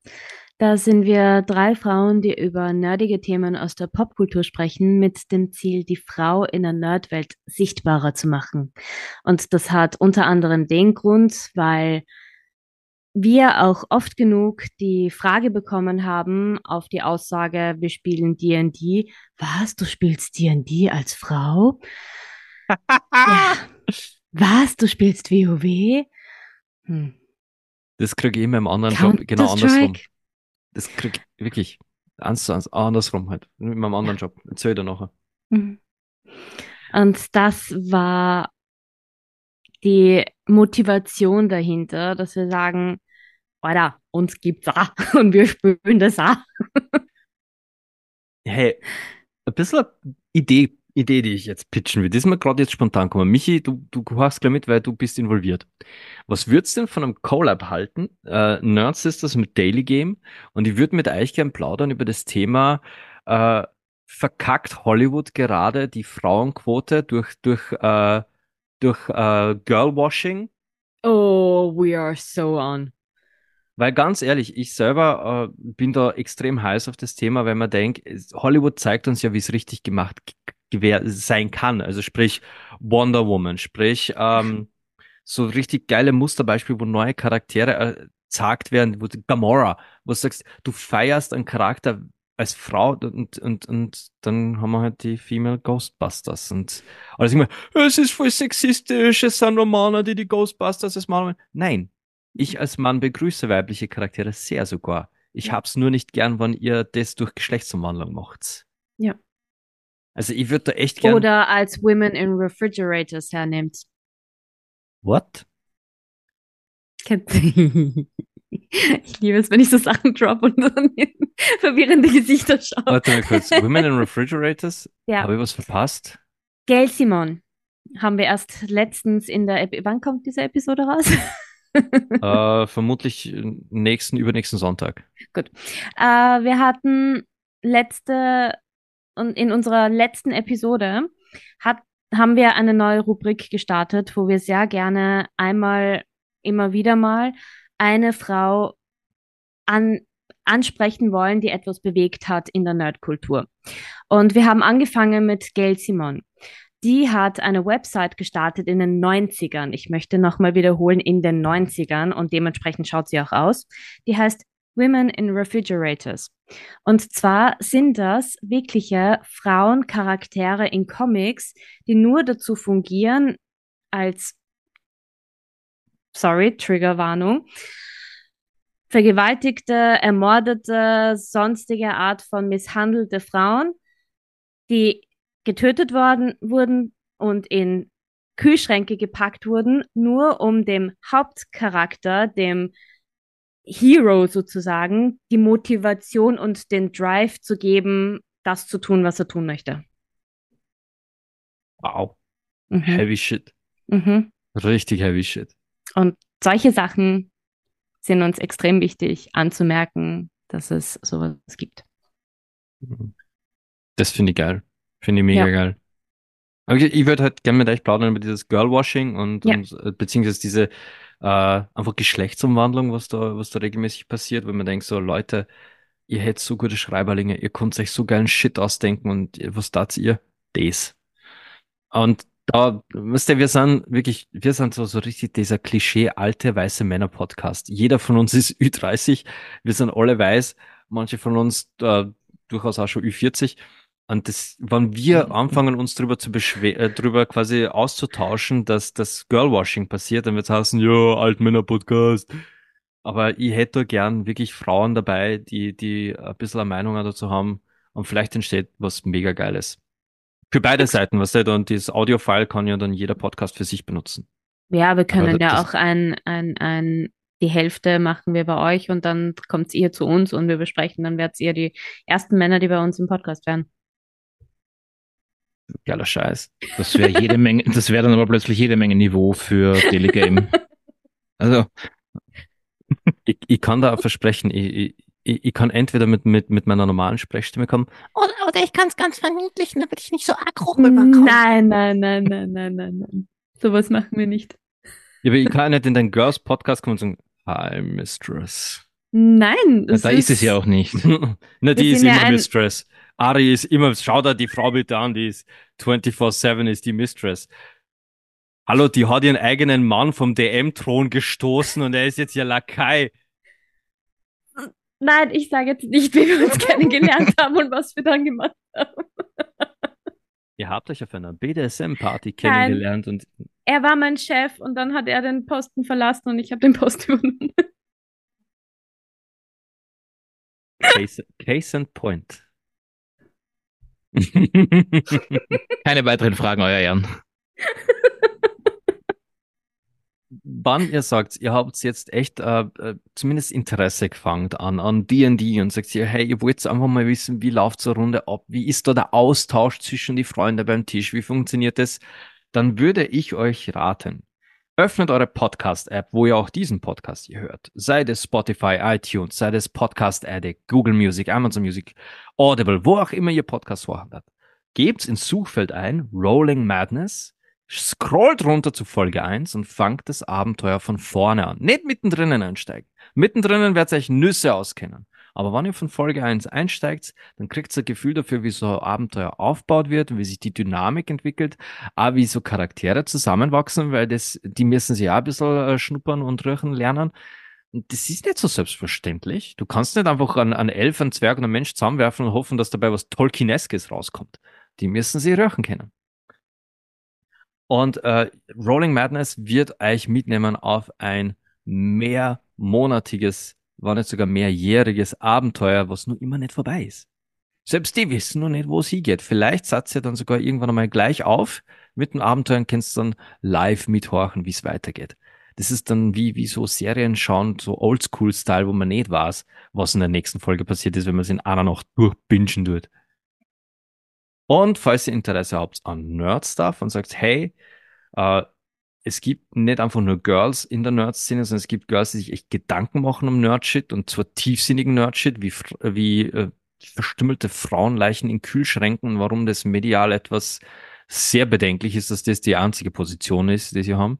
Da sind wir drei Frauen, die über nerdige Themen aus der Popkultur sprechen, mit dem Ziel, die Frau in der Nerdwelt sichtbarer zu machen. Und das hat unter anderem den Grund, weil wir auch oft genug die Frage bekommen haben auf die Aussage, wir spielen D&D. Was, du spielst D&D als Frau? ja. Was, du spielst WoW? Hm. Das kriege ich in meinem anderen Job genau andersrum. Das kriege ich wirklich eins zu eins, andersrum halt. In meinem anderen Job. Erzähl dir nachher. Mhm. Und das war die Motivation dahinter, dass wir sagen, Alter, uns gibt's auch und wir spüren das auch. hey, ein bisschen Idee, Idee, die ich jetzt pitchen will. Das ist mir gerade jetzt spontan gekommen. Michi, du, du hast gleich mit, weil du bist involviert. Was würdest du denn von einem Collab halten? Äh, Nerd Sisters mit Daily Game. Und ich würde mit euch gern plaudern über das Thema äh, verkackt Hollywood gerade die Frauenquote durch, durch, äh, durch äh, Girlwashing. Oh, we are so on. Weil ganz ehrlich, ich selber äh, bin da extrem heiß auf das Thema, weil man denkt, Hollywood zeigt uns ja, wie es richtig gemacht sein kann. Also sprich Wonder Woman, sprich ähm, so richtig geile Musterbeispiele, wo neue Charaktere äh, gesagt werden, wo Gamora, wo du sagst, du feierst einen Charakter als Frau und, und, und dann haben wir halt die Female Ghostbusters und alles immer, es ist voll sexistisch, es sind nur Männer, die die Ghostbusters als Mann Nein, ich als Mann begrüße weibliche Charaktere sehr sogar. Ich ja. hab's nur nicht gern, wenn ihr das durch Geschlechtsumwandlung macht. Ja. Also ich würde da echt gern. Oder als Women in Refrigerators hernehmt. What? Ich liebe es, wenn ich so Sachen drop und dann verwirrende Gesichter schaue. Warte mal kurz. Women in Refrigerators? Ja. Habe ich was verpasst? Gail Simon haben wir erst letztens in der Epi Wann kommt diese Episode raus? äh, vermutlich nächsten, übernächsten Sonntag. Gut. Äh, wir hatten letzte und in unserer letzten Episode hat, haben wir eine neue Rubrik gestartet, wo wir sehr gerne einmal, immer wieder mal eine Frau an, ansprechen wollen, die etwas bewegt hat in der Nerdkultur. Und wir haben angefangen mit Gail Simon die hat eine Website gestartet in den 90ern. Ich möchte nochmal wiederholen, in den 90ern und dementsprechend schaut sie auch aus. Die heißt Women in Refrigerators. Und zwar sind das wirkliche Frauencharaktere in Comics, die nur dazu fungieren als, sorry, Triggerwarnung, vergewaltigte, ermordete, sonstige Art von misshandelte Frauen, die getötet worden wurden und in Kühlschränke gepackt wurden, nur um dem Hauptcharakter, dem Hero sozusagen, die Motivation und den Drive zu geben, das zu tun, was er tun möchte. Wow. Mhm. Heavy shit. Mhm. Richtig heavy shit. Und solche Sachen sind uns extrem wichtig anzumerken, dass es sowas gibt. Das finde ich geil. Finde ich mega ja. geil. Okay, ich würde halt gerne mit euch plaudern über dieses Girlwashing und, ja. und äh, beziehungsweise diese äh, einfach Geschlechtsumwandlung, was da, was da regelmäßig passiert, wenn man denkt, so Leute, ihr hättet so gute Schreiberlinge, ihr könnt euch so geilen Shit ausdenken und was tat ihr? Das. Und da, wisst ihr, wir sind wirklich, wir sind so, so richtig dieser Klischee alte weiße Männer Podcast. Jeder von uns ist Ü30, wir sind alle weiß, manche von uns äh, durchaus auch schon Ü40. Und das, wenn wir anfangen, uns drüber zu beschwer, äh, drüber quasi auszutauschen, dass das Girlwashing passiert, dann wird es heißen, ja, Altmänner-Podcast. Aber ich hätte gern wirklich Frauen dabei, die, die ein bisschen eine Meinung dazu haben und vielleicht entsteht was mega Geiles. Für beide Seiten, was weißt du, und dieses Audio-File kann ja dann jeder Podcast für sich benutzen. Ja, wir können ja auch ein, ein, ein, die Hälfte machen wir bei euch und dann kommt ihr zu uns und wir besprechen, dann werdet ihr die ersten Männer, die bei uns im Podcast wären. Geiler Scheiß. Das wäre jede Menge, das wäre dann aber plötzlich jede Menge Niveau für Daily Game. Also. Ich, ich kann da versprechen, ich, ich, ich kann entweder mit, mit, mit meiner normalen Sprechstimme kommen oder, oder ich kann es ganz verniedlichen, damit ich nicht so aggro rüberkomme. Nein, nein, nein, nein, nein, nein, nein. Sowas machen wir nicht. Ja, aber ich kann nicht in den Girls Podcast kommen und sagen, Hi, Mistress. Nein. Ja, da ist, ist es ja auch nicht. Na, die ist immer ja Mistress. Ari ist immer, schau da die Frau bitte an, die ist 24-7 ist die Mistress. Hallo, die hat ihren eigenen Mann vom DM-Thron gestoßen und er ist jetzt ihr Lakai. Nein, ich sage jetzt nicht, wie wir uns kennengelernt haben und was wir dann gemacht haben. Ihr habt euch auf einer BDSM-Party kennengelernt und. Er war mein Chef und dann hat er den Posten verlassen und ich habe den Post übernommen. Case, case and point. Keine weiteren Fragen, euer Ehren. wann ihr sagt, ihr habt jetzt echt äh, äh, zumindest Interesse gefangen an an D&D und sagt ihr, hey, ihr wollt einfach mal wissen, wie läuft so eine Runde ab, wie ist da der Austausch zwischen die Freunde beim Tisch, wie funktioniert das, dann würde ich euch raten, öffnet eure Podcast-App, wo ihr auch diesen Podcast hier hört, sei das Spotify, iTunes, sei das Podcast Addict, Google Music, Amazon Music, Audible, wo auch immer ihr Podcast vorhanden habt. Gebt ins Suchfeld ein Rolling Madness Scrollt runter zu Folge 1 und fangt das Abenteuer von vorne an. Nicht mittendrin einsteigen. Mittendrin werdet ihr euch Nüsse auskennen. Aber wenn ihr von Folge 1 einsteigt, dann kriegt ihr ein Gefühl dafür, wie so ein Abenteuer aufgebaut wird, wie sich die Dynamik entwickelt, auch wie so Charaktere zusammenwachsen, weil das, die müssen sich auch ein bisschen äh, schnuppern und riechen lernen. Das ist nicht so selbstverständlich. Du kannst nicht einfach an, an Elf, einen Zwerg und einen Mensch zusammenwerfen und hoffen, dass dabei was Tolkieneskes rauskommt. Die müssen sie riechen können. Und äh, Rolling Madness wird euch mitnehmen auf ein mehrmonatiges, war nicht sogar mehrjähriges Abenteuer, was nur immer nicht vorbei ist. Selbst die wissen noch nicht, wo es hingeht. Vielleicht satzt ihr dann sogar irgendwann einmal gleich auf mit dem Abenteuer und kannst dann live mithorchen, wie es weitergeht. Das ist dann wie, wie so Serien schauen, so Oldschool-Style, wo man nicht weiß, was in der nächsten Folge passiert ist, wenn man es in einer Nacht durchbingen tut. Und falls ihr Interesse habt an Nerd-Stuff und sagt, hey, äh, es gibt nicht einfach nur Girls in der Nerd-Szene, sondern es gibt Girls, die sich echt Gedanken machen um Nerd-Shit und zwar tiefsinnigen Nerd-Shit, wie, wie äh, verstümmelte Frauenleichen in Kühlschränken, warum das medial etwas sehr bedenklich ist, dass das die einzige Position ist, die sie haben.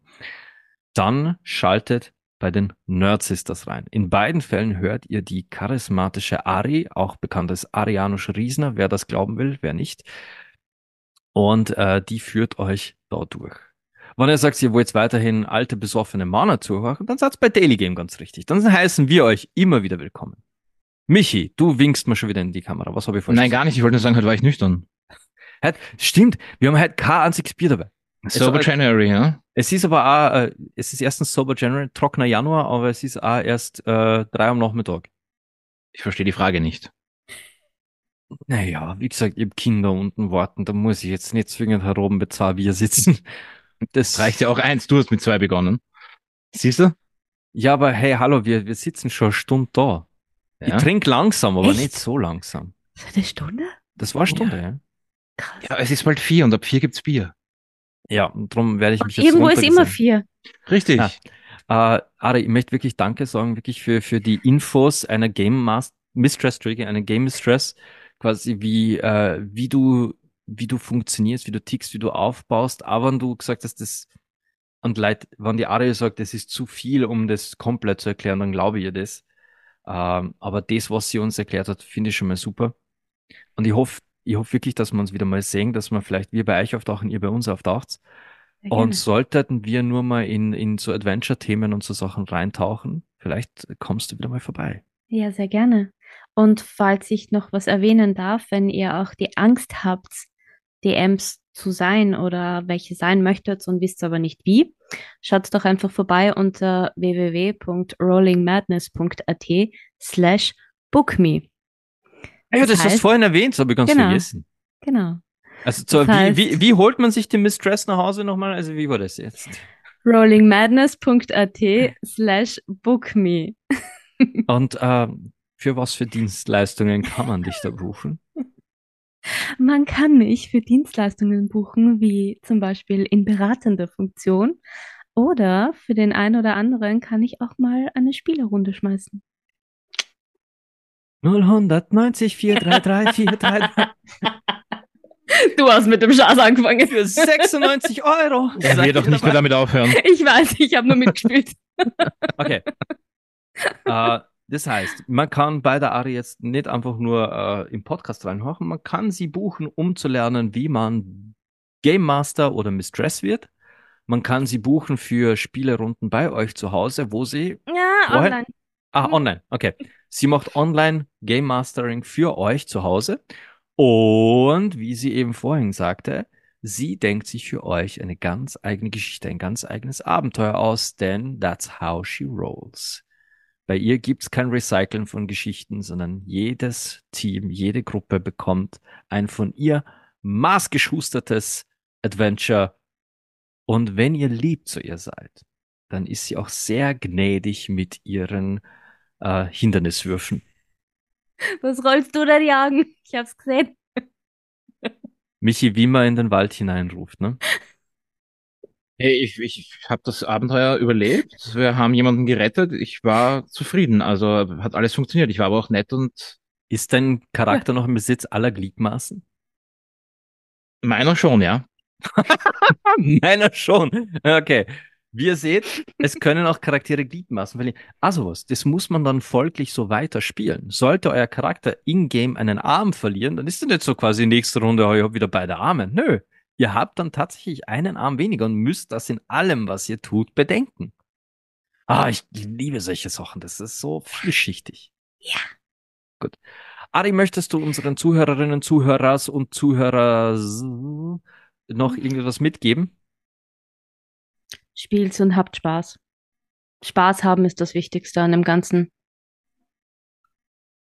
Dann schaltet bei den Nerdsisters rein. In beiden Fällen hört ihr die charismatische Ari, auch bekannt als Arianusch Riesner, wer das glauben will, wer nicht. Und äh, die führt euch da durch. Wenn ihr sagt, ihr wollt weiterhin alte, besoffene Mana zuhören, dann seid bei Daily Game ganz richtig. Dann heißen wir euch immer wieder willkommen. Michi, du winkst mir schon wieder in die Kamera. Was habe ich falsch Nein, gar nicht. Ich wollte nur sagen, heute war ich nüchtern. Halt, stimmt, wir haben halt kein einziges Bier dabei. Sober January, ja? Es ist aber auch, äh, es ist erstens Sober January, trockener Januar, aber es ist auch erst äh, drei am Nachmittag. Ich verstehe die Frage nicht. Naja, wie gesagt, ich hab Kinder unten warten, da muss ich jetzt nicht zwingend heroben bei zwei Bier sitzen. Das Reicht ja auch eins. Du hast mit zwei begonnen. Siehst du? Ja, aber hey, hallo, wir, wir sitzen schon eine Stunde da. Ich Ja. trinke langsam, aber Echt? nicht so langsam. So eine Stunde? Das war eine Stunde, ja. Krass. ja, es ist bald vier und ab vier gibt's Bier. Ja, und darum werde ich mich jetzt Irgendwo ist immer vier. Richtig. Ja. Äh, Ari, ich möchte wirklich Danke sagen, wirklich für, für die Infos einer Game Master, Mistress, Entschuldige, einer Game Mistress, quasi wie, äh, wie du, wie du funktionierst, wie du tickst, wie du aufbaust, aber wenn du gesagt hast, das, und Leute, wenn die Ari sagt, das ist zu viel, um das komplett zu erklären, dann glaube ich ihr das. Ähm, aber das, was sie uns erklärt hat, finde ich schon mal super. Und ich hoffe, ich hoffe wirklich, dass wir uns wieder mal sehen, dass wir vielleicht wir bei euch auftauchen, ihr bei uns auftaucht. Sehr Und sollten wir nur mal in, in so Adventure-Themen und so Sachen reintauchen, vielleicht kommst du wieder mal vorbei. Ja, sehr gerne. Und falls ich noch was erwähnen darf, wenn ihr auch die Angst habt, DMs zu sein oder welche sein möchtet und wisst aber nicht wie, schaut doch einfach vorbei unter www.rollingmadness.at slash bookme. Ja, das Das hast du heißt- vorhin erwähnt, das habe ich ganz Genau. vergessen. Genau. Also so, Das wie, heißt- wie, wie holt man sich die Mistress nach Hause nochmal? Also wie war das jetzt? rollingmadness.at slash bookme. Und ähm, für was für Dienstleistungen kann man dich da buchen? Man kann mich für Dienstleistungen buchen, wie zum Beispiel in beratender Funktion. Oder für den einen oder anderen kann ich auch mal eine Spielerunde schmeißen. 0190 433 433 Du hast mit dem Schatz angefangen. für 96 Euro. Er wird doch nicht mehr damit aufhören. Ich weiß, ich habe nur mitgespielt. Okay. äh, das heißt, man kann bei der Ari jetzt nicht einfach nur äh, im Podcast reinhören, man kann sie buchen, um zu lernen, wie man Game Master oder Mistress wird. Man kann sie buchen für Spielerunden bei euch zu Hause, wo sie. Ja, Woher? online. Ah, Mhm. online, okay. Sie macht online Game Mastering für euch zu Hause. Und wie sie eben vorhin sagte, sie denkt sich für euch eine ganz eigene Geschichte, ein ganz eigenes Abenteuer aus, denn that's how she rolls. Bei ihr gibt's kein Recyceln von Geschichten, sondern jedes Team, jede Gruppe bekommt ein von ihr maßgeschustertes Adventure. Und wenn ihr lieb zu ihr seid, dann ist sie auch sehr gnädig mit ihren äh, Hinderniswürfen. Was rollst du denn jagen? Ich hab's gesehen. Michi, wie man in den Wald hineinruft, ne? Hey, ich, ich habe das Abenteuer überlebt. Wir haben jemanden gerettet. Ich war zufrieden. Also hat alles funktioniert. Ich war aber auch nett und Ist dein Charakter noch im Besitz aller Gliedmaßen? meiner schon, ja. Meiner schon. Okay. Wie ihr seht, es können auch Charaktere Gliedmaßen verlieren. Also was, das muss man dann folglich so weiter spielen. Sollte euer Charakter in-game einen Arm verlieren, dann ist er nicht so quasi nächste Runde, oh, ich hab wieder beide Arme. Nö. Ihr habt dann tatsächlich einen Arm weniger und müsst das in allem, was ihr tut, bedenken. Ah, ich liebe solche Sachen. Das ist so vielschichtig. Ja. Gut. Ari, möchtest du unseren Zuhörerinnen, Zuhörers und Zuhörer noch irgendwas mitgeben? Spielt's und habt Spaß. Spaß haben ist das Wichtigste an dem Ganzen.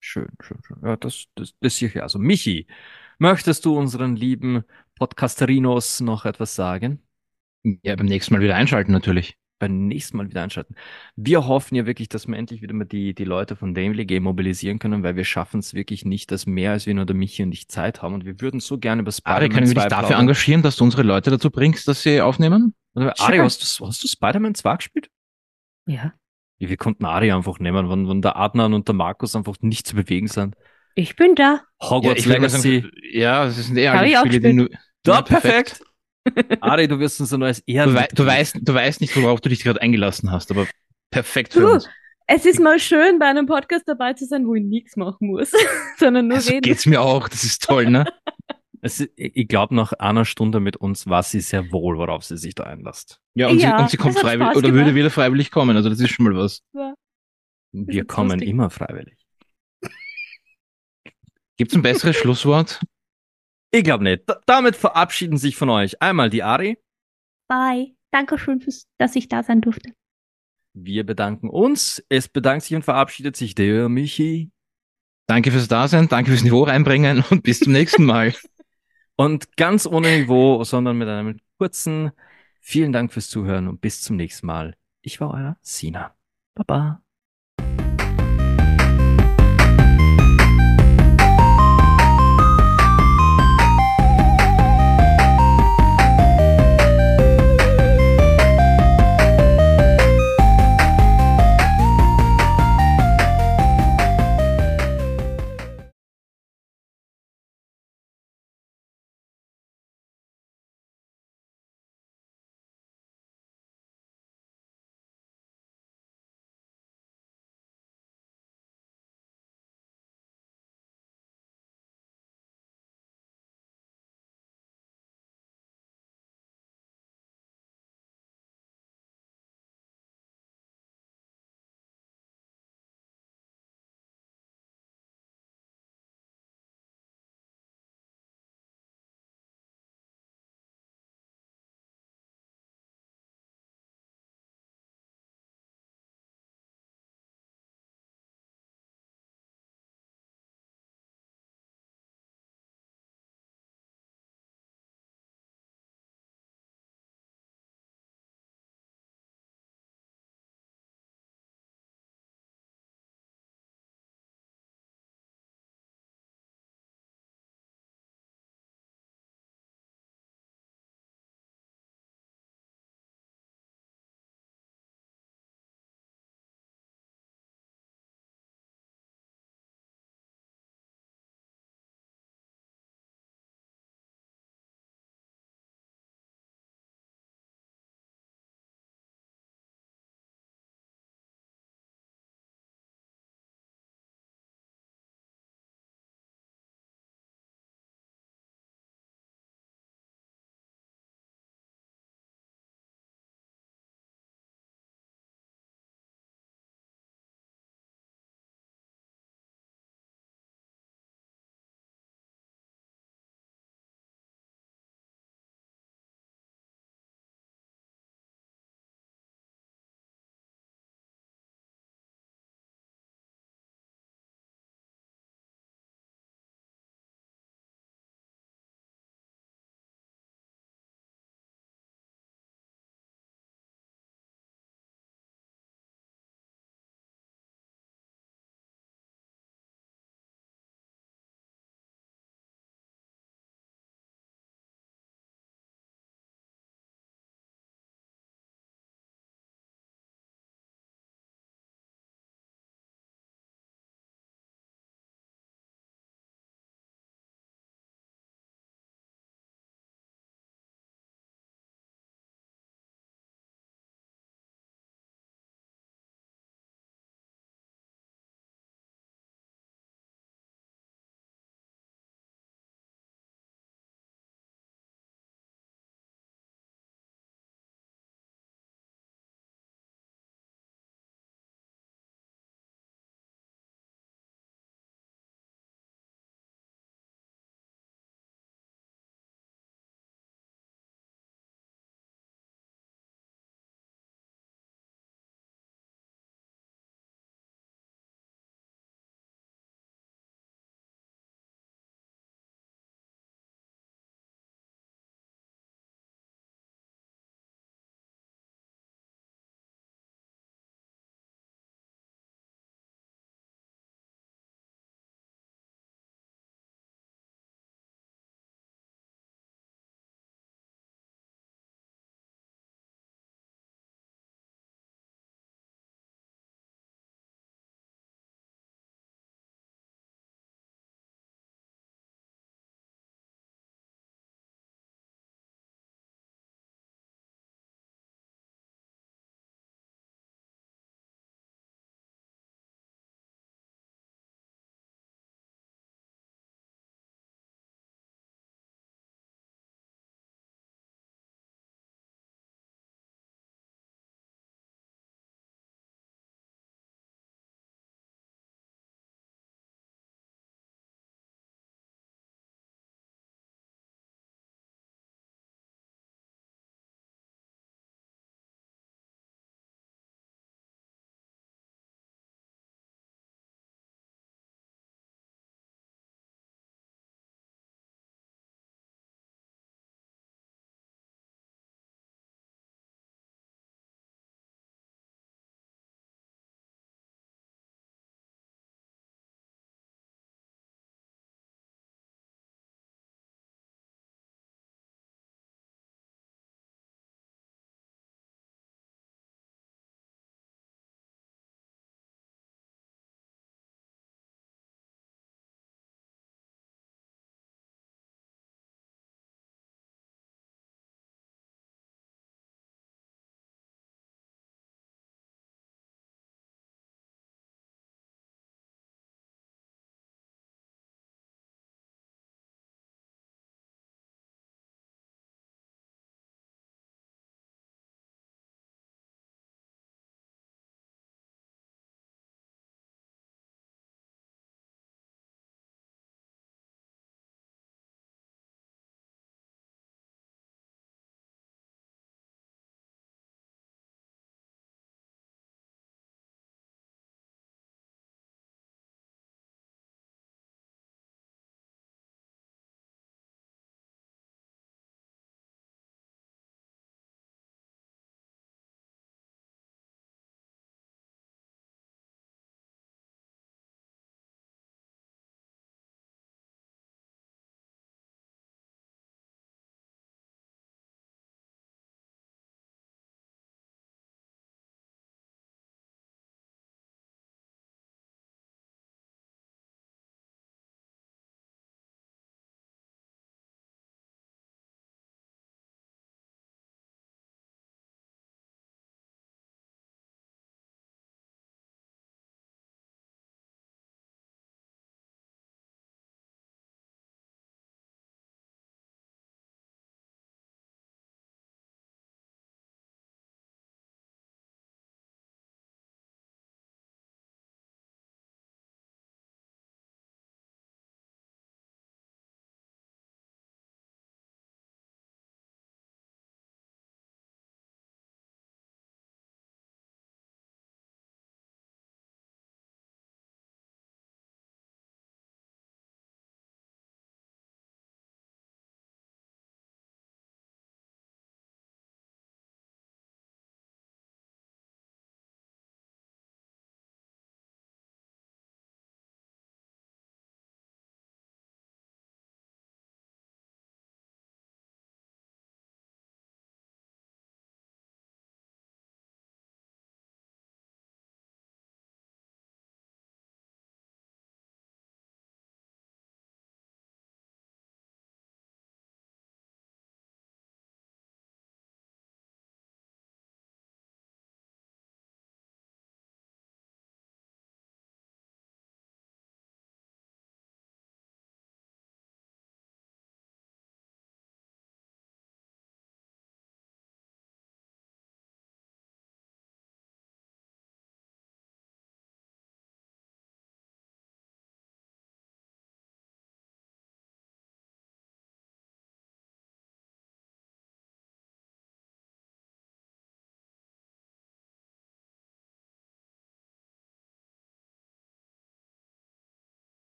Schön, schön, schön. Ja, das, das, das sicher. Also, Michi, möchtest du unseren lieben Podcasterinos noch etwas sagen? Ja, beim nächsten Mal wieder einschalten natürlich. Beim nächsten Mal wieder einschalten. Wir hoffen ja wirklich, dass wir endlich wieder mal die, die Leute von Daily Game mobilisieren können, weil wir schaffen es wirklich nicht, dass mehr als wir nur der Michi und ich Zeit haben. Und wir würden so gerne über Ari, Spider-Man können wir 2 dich dafür plaudern. engagieren, dass du unsere Leute dazu bringst, dass sie aufnehmen? Oder, Ari, hast du, hast du Spider-Man 2 gespielt? Ja. Ja, wir konnten Ari einfach nehmen, wenn, wenn der Adnan und der Markus einfach nicht zu bewegen sind. Ich bin da. Hogwarts mal Legacy. ja, das sind eh Hab alle Spiele, die nur. Da, Ja, perfekt. Ari, du wirst uns ein neues Du, Ehren. wei du, weißt, du weißt nicht, worauf du dich gerade eingelassen hast, aber perfekt für Du, uns. Es ist mal schön, bei einem Podcast dabei zu sein, wo ich nichts machen muss, sondern nur So reden. geht's mir auch. Das ist toll, ne? Es, ist- ich glaube, nach einer Stunde mit uns weiß sie sehr wohl, worauf sie sich da einlässt. Ja, und, Ja, sie, und sie kommt freiwillig oder würde wieder freiwillig kommen. Also das ist schon mal was. Wir ist kommen lustig. immer freiwillig. Gibt es ein besseres Schlusswort? Ich glaube nicht. D damit verabschieden sich von euch einmal die Ari. Bye. Dankeschön, fürs, dass ich da sein durfte. Wir bedanken uns. Es bedankt sich und verabschiedet sich der Michi. Danke fürs Dasein, danke fürs Niveau reinbringen und bis zum nächsten Mal. Und ganz ohne Niveau, sondern mit einem kurzen Vielen Dank fürs Zuhören und bis zum nächsten Mal. Ich war euer Sina. Baba.